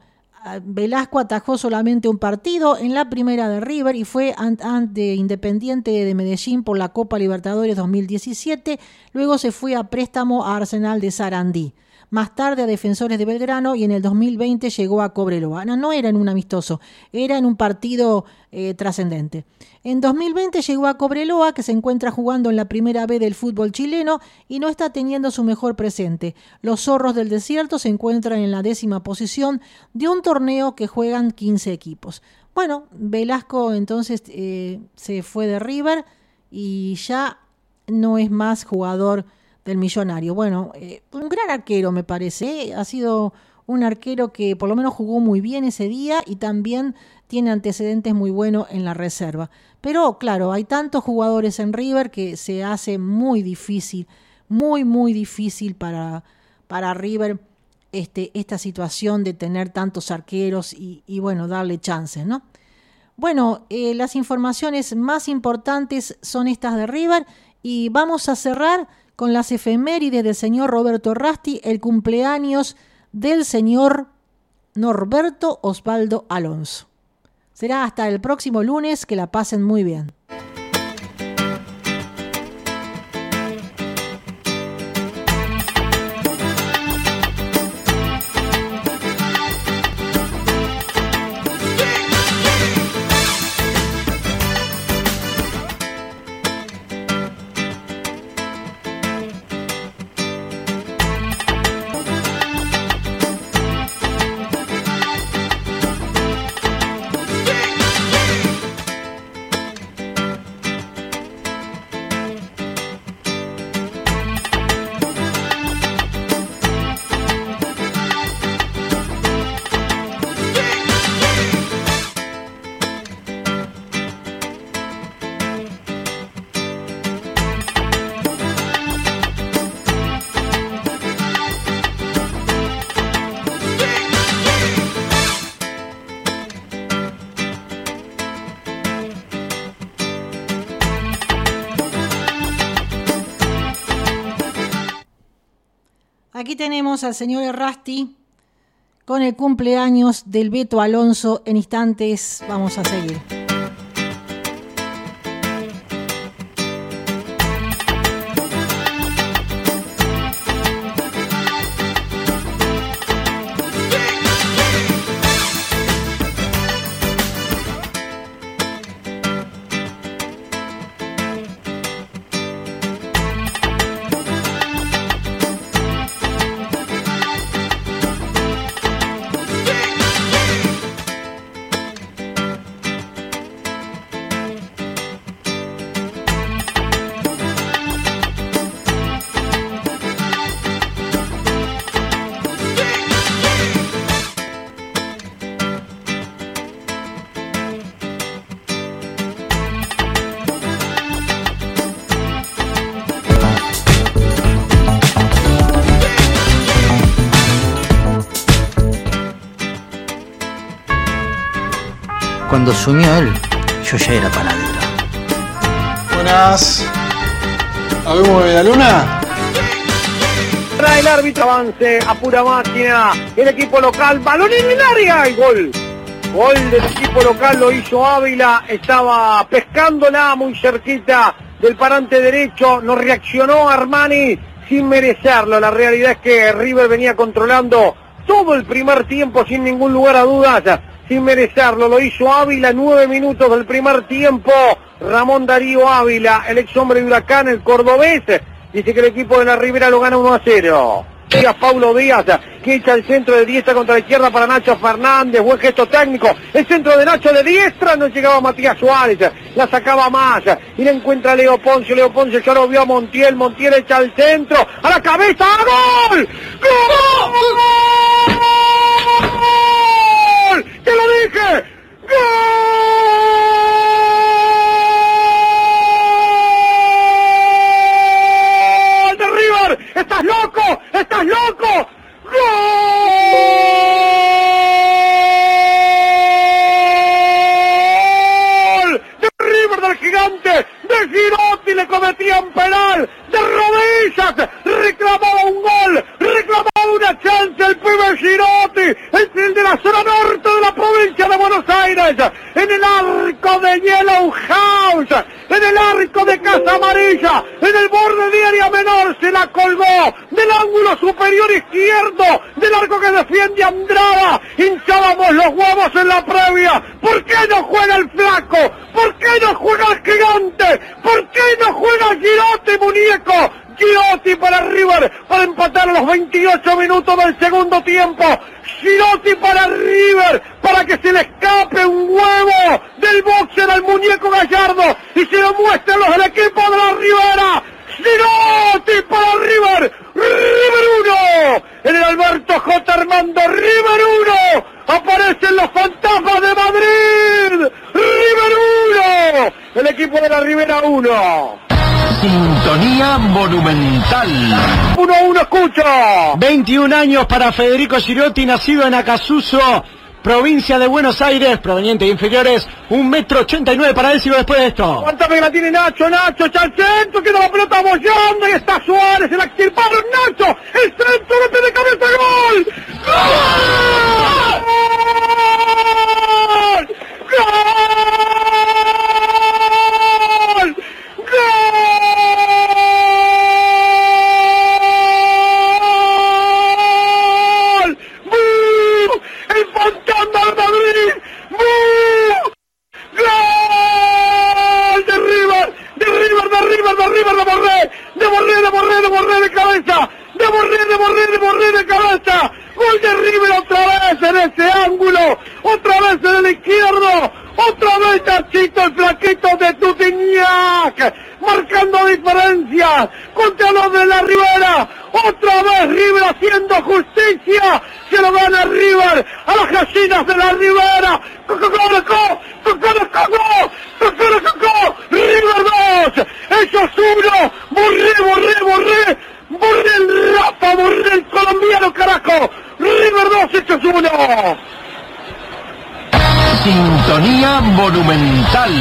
Velasco atajó solamente un partido en la primera de River y fue ante Independiente de Medellín por la Copa Libertadores 2017. Luego se fue a préstamo a Arsenal de Sarandí más tarde a Defensores de Belgrano y en el 2020 llegó a Cobreloa. No, no era en un amistoso, era en un partido eh, trascendente. En 2020 llegó a Cobreloa, que se encuentra jugando en la primera B del fútbol chileno y no está teniendo su mejor presente. Los zorros del desierto se encuentran en la décima posición de un torneo que juegan 15 equipos. Bueno, Velasco entonces eh, se fue de River y ya no es más jugador del millonario. Bueno, eh, un gran arquero me parece. ¿eh? Ha sido un arquero que por lo menos jugó muy bien ese día y también tiene antecedentes muy buenos en la reserva. Pero claro, hay tantos jugadores en River que se hace muy difícil, muy, muy difícil para, para River este, esta situación de tener tantos arqueros y, bueno, darle chances, ¿no? Bueno, eh, las informaciones más importantes son estas de River y vamos a cerrar con las efemérides del señor Roberto Rasti, el cumpleaños del señor Norberto Osvaldo Alonso. Será hasta el próximo lunes, que la pasen muy bien. Al señor Errasti con el cumpleaños del Beto Alonso. En instantes vamos a seguir. Cuando sumió él, yo ya era panadero. Buenas. ¿Habemos de la luna? Trae el árbitro avance a pura máquina. El equipo local, balón en el área y gol. Gol del equipo local lo hizo Ávila. Estaba pescándola muy cerquita del parante derecho. No reaccionó Armani sin merecerlo. La realidad es que River venía controlando todo el primer tiempo sin ningún lugar a dudas sin merecerlo. Lo hizo Ávila, nueve minutos del primer tiempo. Ramón Darío Ávila, el ex hombre de Huracán, el cordobés, dice que el equipo de la Ribera lo gana 1 a 0. Díaz, Paulo Díaz, que echa el centro de diestra contra la izquierda para Nacho Fernández, buen gesto técnico, el centro de Nacho de diestra, no llegaba Matías Suárez, la sacaba más, y la encuentra Leo Poncio, Leo Poncio ya lo vio a Montiel, Montiel echa el centro, a la cabeza, ¡Gol! ¡Gol! gol. ¡Te lo dije! ¡Gol! ¡De River! ¡Estás loco! ¡Estás loco! ¡Gol! ¡De River del gigante! ¡De Girotti le cometían penal! ¡De rodillas! ¡Reclamaba un gol! ¡Reclamaba! Una chance el pibe Girotti, es el de la zona norte de la provincia de Buenos Aires, en el arco de Yellow House, en el arco de Casa Amarilla, en el borde de área menor, se la colgó del ángulo superior izquierdo, del arco que defiende Andrada, hinchábamos los huevos en la previa, ¿por qué no juega el flaco? ¿Por qué no juega el gigante? ¿Por qué no juega Girotti, muñeco? Girotti para River para empatar a los 28 minutos del segundo tiempo. Girotti para River para que se le escape un huevo del boxer al muñeco Gallardo y se lo muestren los del equipo de la Rivera. Girotti para River. River 1. En el Alberto J. Armando River 1. Aparecen los fantasmas de Madrid. River 1. El equipo de la Rivera 1. Sintonía Monumental. 1-1 escucho. 21 años para Federico Girotti, nacido en Acasuso, provincia de Buenos Aires, proveniente de inferiores, un metro ochenta y nueve para él, sigo después de esto. Aguántame que la tiene Nacho, Nacho, está al centro, queda la pelota bollando y está Suárez, el extirpado Nacho, el centro, golpe de cabeza, gol. ¡Gol! ¡Gol! ¡Gol! ¡Bú! ¡El fantasma de Madrid! ¡Bú! ¡Gol! ¡De River! ¡De River, de River, de River, de Borré! ¡De Borré, de Borré, de Borré de cabeza! ¡De Borré, de Borré, de Borré de cabeza! ¡Gol de River otra vez en ese ángulo! ¡Otra vez en el izquierdo! ¡Otra vez Nachito, el flaquito de Tutiñac! marcando diferencias contra los de la Rivera. Otra vez River haciendo justicia. Se lo gana River a las gallinas de la Rivera. River 2. Ellos uno. Borré, borré, borré. Borré el Rafa, borré el colombiano, carajo. River 2, ellos uno. Sintonía Monumental.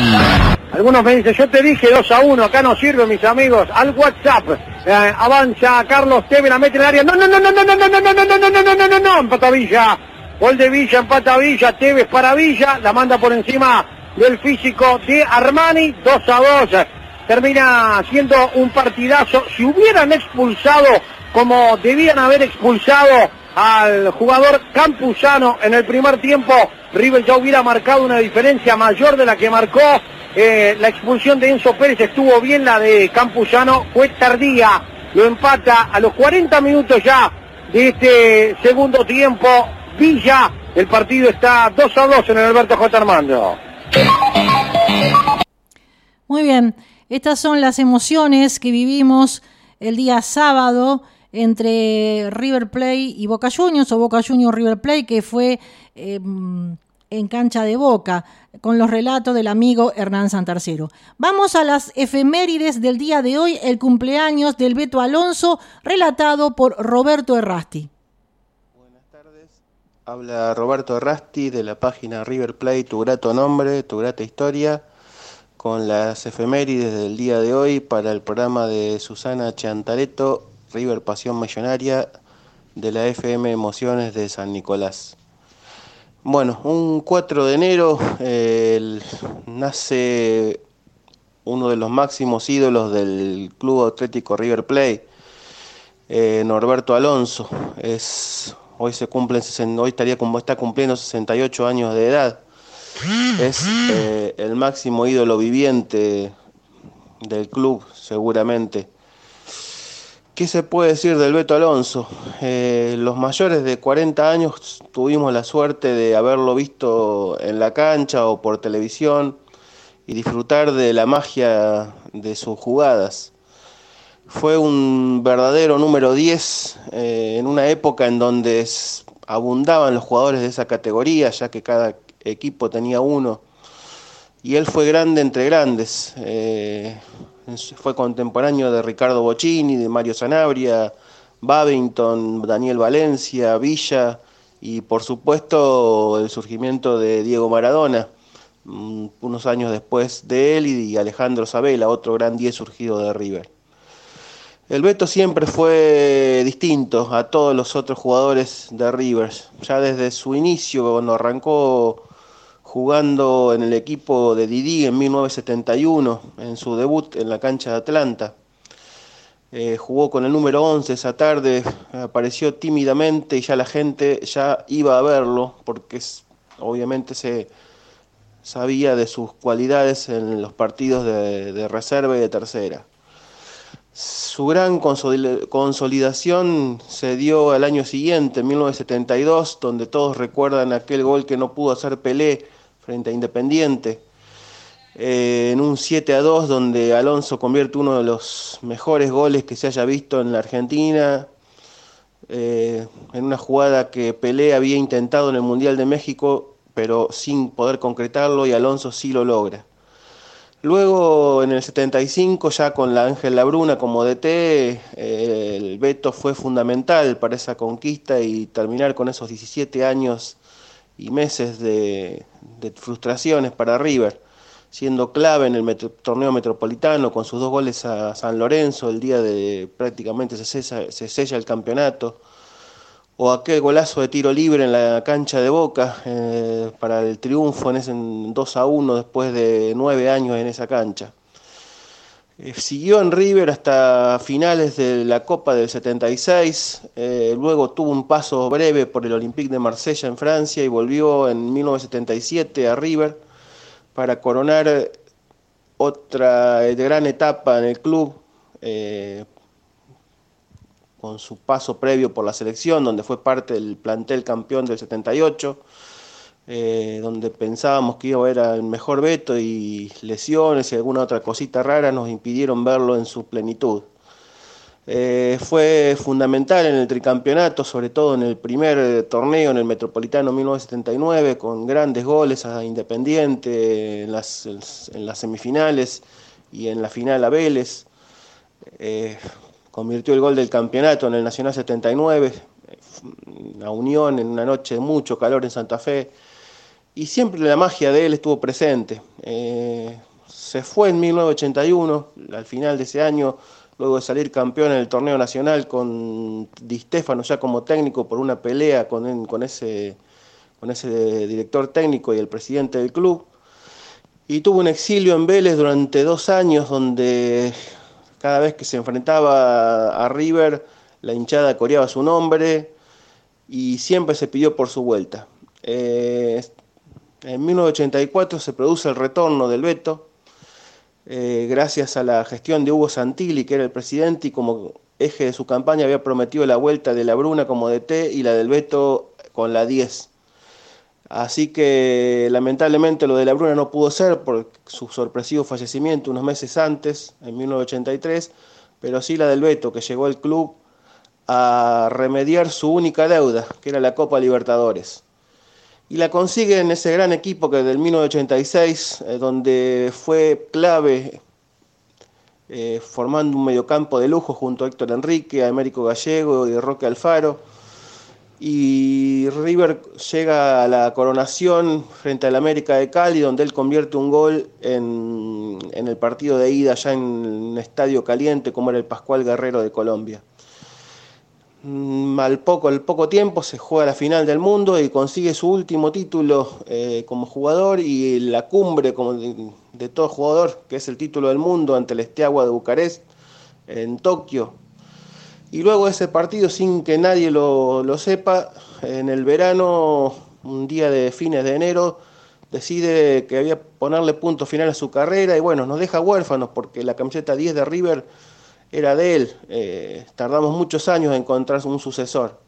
Algunos me dicen, yo te dije 2 a 1, acá no sirve, mis amigos. Al WhatsApp, eh, avanza Carlos Teve, la mete en el área. No, no, no, no, no, no, no, no, no, no, no, no, no, no, no, no, empata Villa. Gol de Villa, empata Villa, Tevez para Villa, la manda por encima del físico de Armani, 2 a 2. Termina siendo un partidazo. Si hubieran expulsado como debían haber expulsado al jugador Campuzano en el primer tiempo, River ya hubiera marcado una diferencia mayor de la que marcó. Eh, la expulsión de Enzo Pérez estuvo bien, la de Campuzano fue tardía, lo empata a los 40 minutos ya de este segundo tiempo. Villa, el partido está 2 a 2 en el Alberto J. Armando. Muy bien, estas son las emociones que vivimos el día sábado entre River Plate y Boca Juniors o Boca Juniors River Plate que fue eh, en cancha de Boca con los relatos del amigo Hernán Santarcero. Vamos a las efemérides del día de hoy, el cumpleaños del Beto Alonso, relatado por Roberto Errasti. Buenas tardes, habla Roberto Errasti de la página River Plate, Tu Grato Nombre, Tu Grata Historia, con las efemérides del día de hoy para el programa de Susana Chantareto, River Pasión Millonaria, de la FM Emociones de San Nicolás. Bueno, un 4 de enero nace uno de los máximos ídolos del Club Atlético River Plate, eh, Norberto Alonso. Es, hoy se cumple, hoy estaría está cumpliendo 68 años de edad. Es eh, el máximo ídolo viviente del club, seguramente. ¿Qué se puede decir del Beto Alonso? Eh, los mayores de 40 años tuvimos la suerte de haberlo visto en la cancha o por televisión y disfrutar de la magia de sus jugadas. Fue un verdadero número 10 eh, en una época en donde abundaban los jugadores de esa categoría, ya que cada equipo tenía uno. Y él fue grande entre grandes. Eh, fue contemporáneo de Ricardo Bocini, de Mario Sanabria, Babington, Daniel Valencia, Villa y por supuesto el surgimiento de Diego Maradona, mm, unos años después de él y Alejandro Sabela, otro gran 10 surgido de River. El Beto siempre fue distinto a todos los otros jugadores de Rivers. Ya desde su inicio, cuando arrancó jugando en el equipo de Didi en 1971, en su debut en la cancha de Atlanta. Eh, jugó con el número 11 esa tarde, apareció tímidamente y ya la gente ya iba a verlo porque obviamente se sabía de sus cualidades en los partidos de, de reserva y de tercera. Su gran consolidación se dio al año siguiente, en 1972, donde todos recuerdan aquel gol que no pudo hacer Pelé frente a Independiente, eh, en un 7 a 2 donde Alonso convierte uno de los mejores goles que se haya visto en la Argentina, eh, en una jugada que Pelé había intentado en el Mundial de México, pero sin poder concretarlo y Alonso sí lo logra. Luego, en el 75, ya con la Ángel Labruna como DT, eh, el veto fue fundamental para esa conquista y terminar con esos 17 años y meses de, frustraciones para River, siendo clave en el torneo metropolitano con sus dos goles a San Lorenzo el día de prácticamente se, se sella el campeonato o aquel golazo de tiro libre en la cancha de Boca eh, para el triunfo en ese 2 a 1 después de nueve años en esa cancha. Eh, siguió en River hasta finales de la Copa del 76, eh, luego tuvo un paso breve por el Olympique de Marsella en Francia y volvió en 1977 a River para coronar otra gran etapa en el club con su paso previo por la selección, donde fue parte del plantel campeón del 78, eh, donde pensábamos que iba a era el mejor veto y lesiones y alguna otra cosita rara nos impidieron verlo en su plenitud. Eh, fue fundamental en el tricampeonato, sobre todo en el primer torneo, en el Metropolitano 1979, con grandes goles a Independiente en las, en las semifinales y en la final a Vélez. Eh, convirtió el gol del campeonato en el Nacional 79, una unión en una noche de mucho calor en Santa Fe, y siempre la magia de él estuvo presente. Eh, se fue en 1981, al final de ese año, luego de salir campeón en el torneo nacional con Di Stefano ya como técnico por una pelea con, ese, ese director técnico y el presidente del club. Y tuvo un exilio en Vélez durante dos años donde cada vez que se enfrentaba a River, la hinchada coreaba su nombre y siempre se pidió por su vuelta. Eh, en 1984 se produce el retorno del veto, eh, gracias a la gestión de Hugo Santilli, que era el presidente, y como eje de su campaña había prometido la vuelta de la Bruna como DT y la del veto con la 10. Así que lamentablemente lo de la Bruna no pudo ser por su sorpresivo fallecimiento unos meses antes, en 1983, pero sí la del Beto, que llegó al club a remediar su única deuda, que era la Copa Libertadores. Y la consigue en ese gran equipo que del 1986, eh, donde fue clave eh, formando un mediocampo de lujo junto a Héctor Enrique, a Américo Gallego y Roque Alfaro y River llega a la coronación frente al América de Cali, donde él convierte un gol en, el partido de ida ya en un estadio caliente como era el Pascual Guerrero de Colombia. Mm, al poco, al poco tiempo se juega la final del mundo y consigue su último título eh, como jugador y la cumbre como de, todo jugador, que es el título del mundo ante el Esteagua de Bucarest en Tokio, y luego ese partido, sin que nadie lo, sepa, en el verano, un día de fines de enero, decide que había ponerle punto final a su carrera y bueno, nos deja huérfanos porque la camiseta 10 de River era de él. Eh, tardamos muchos años en encontrar un sucesor.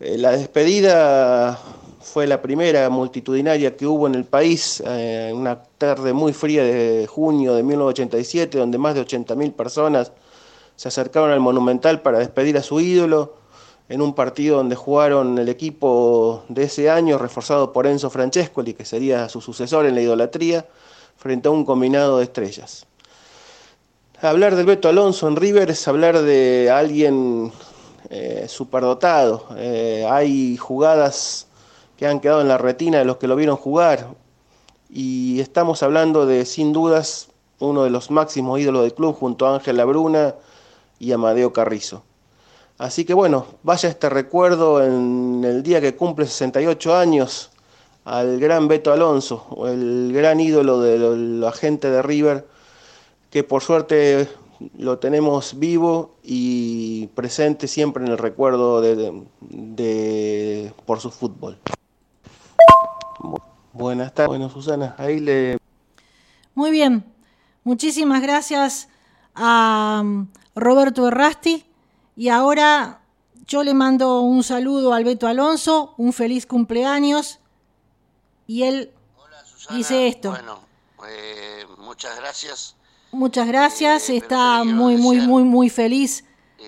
Eh, la despedida fue la primera multitudinaria que hubo en el país, eh, una tarde muy fría de junio de 1987, donde más de 80.000 personas se acercaron al Monumental para despedir a su ídolo en un partido donde jugaron el equipo de ese año, reforzado por Enzo Francescoli, que sería su sucesor en la idolatría, frente a un combinado de estrellas. Hablar del Beto Alonso en River es hablar de alguien eh, superdotado. Eh, hay jugadas que han quedado en la retina de los que lo vieron jugar. Y estamos hablando de, sin dudas, uno de los máximos ídolos del club junto a Ángel Labruna, y Amadeo Carrizo. Así que bueno, vaya este recuerdo en el día que cumple 68 años al gran Beto Alonso, el gran ídolo de la gente de River, que por suerte lo tenemos vivo y presente siempre en el recuerdo de, por su fútbol. Buenas tardes, bueno Susana, ahí le... Muy bien, muchísimas gracias a um, Roberto Errasti. Y ahora yo le mando un saludo al Beto Alonso, un feliz cumpleaños. Y él dice esto. Bueno, eh, muchas gracias Muchas gracias, está muy, muy, muy, muy feliz.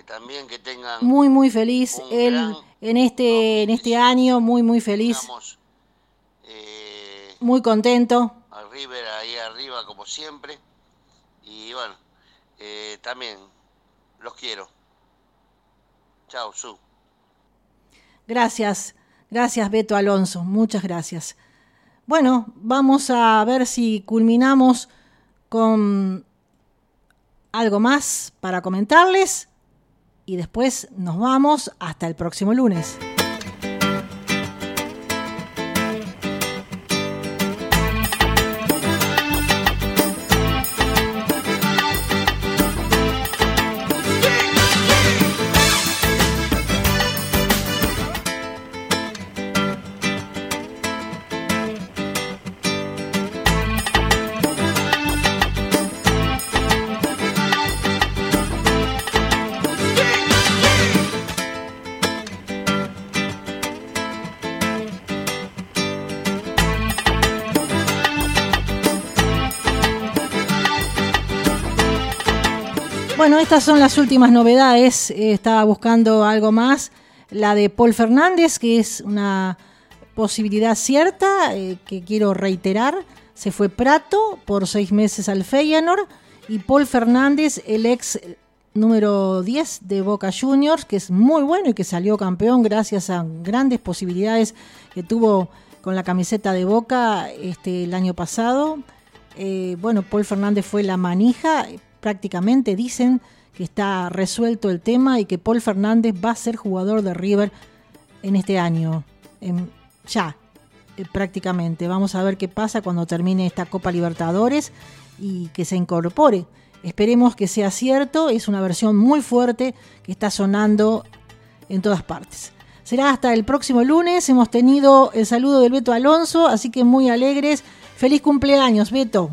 también que tengan muy, muy feliz él en este, en este año, muy, muy feliz. Eh, muy contento. A River ahí arriba como siempre. Y bueno, eh, también los quiero. Chao, Su. Gracias, gracias Beto Alonso, muchas gracias. Bueno, vamos a ver si culminamos con algo más para comentarles y después nos vamos hasta el próximo lunes. Estas son las últimas novedades. Eh, estaba buscando algo más. La de Paul Fernández, que es una posibilidad cierta, eh, que quiero reiterar. Se fue Prato por seis meses al Feyenoord y Paul Fernández, el ex número 10 de Boca Juniors, que es muy bueno y que salió campeón gracias a grandes posibilidades que tuvo con la camiseta de Boca este, el año pasado. Eh, bueno, Paul Fernández fue la manija, prácticamente dicen que está resuelto el tema y que Paul Fernández va a ser jugador de River en este año. ya, eh, prácticamente. Vamos a ver qué pasa cuando termine esta Copa Libertadores y que se incorpore. Esperemos que sea cierto, es una versión muy fuerte que está sonando en todas partes. Será hasta el próximo lunes, hemos tenido el saludo del Beto Alonso, así que muy alegres. Feliz cumpleaños, Beto.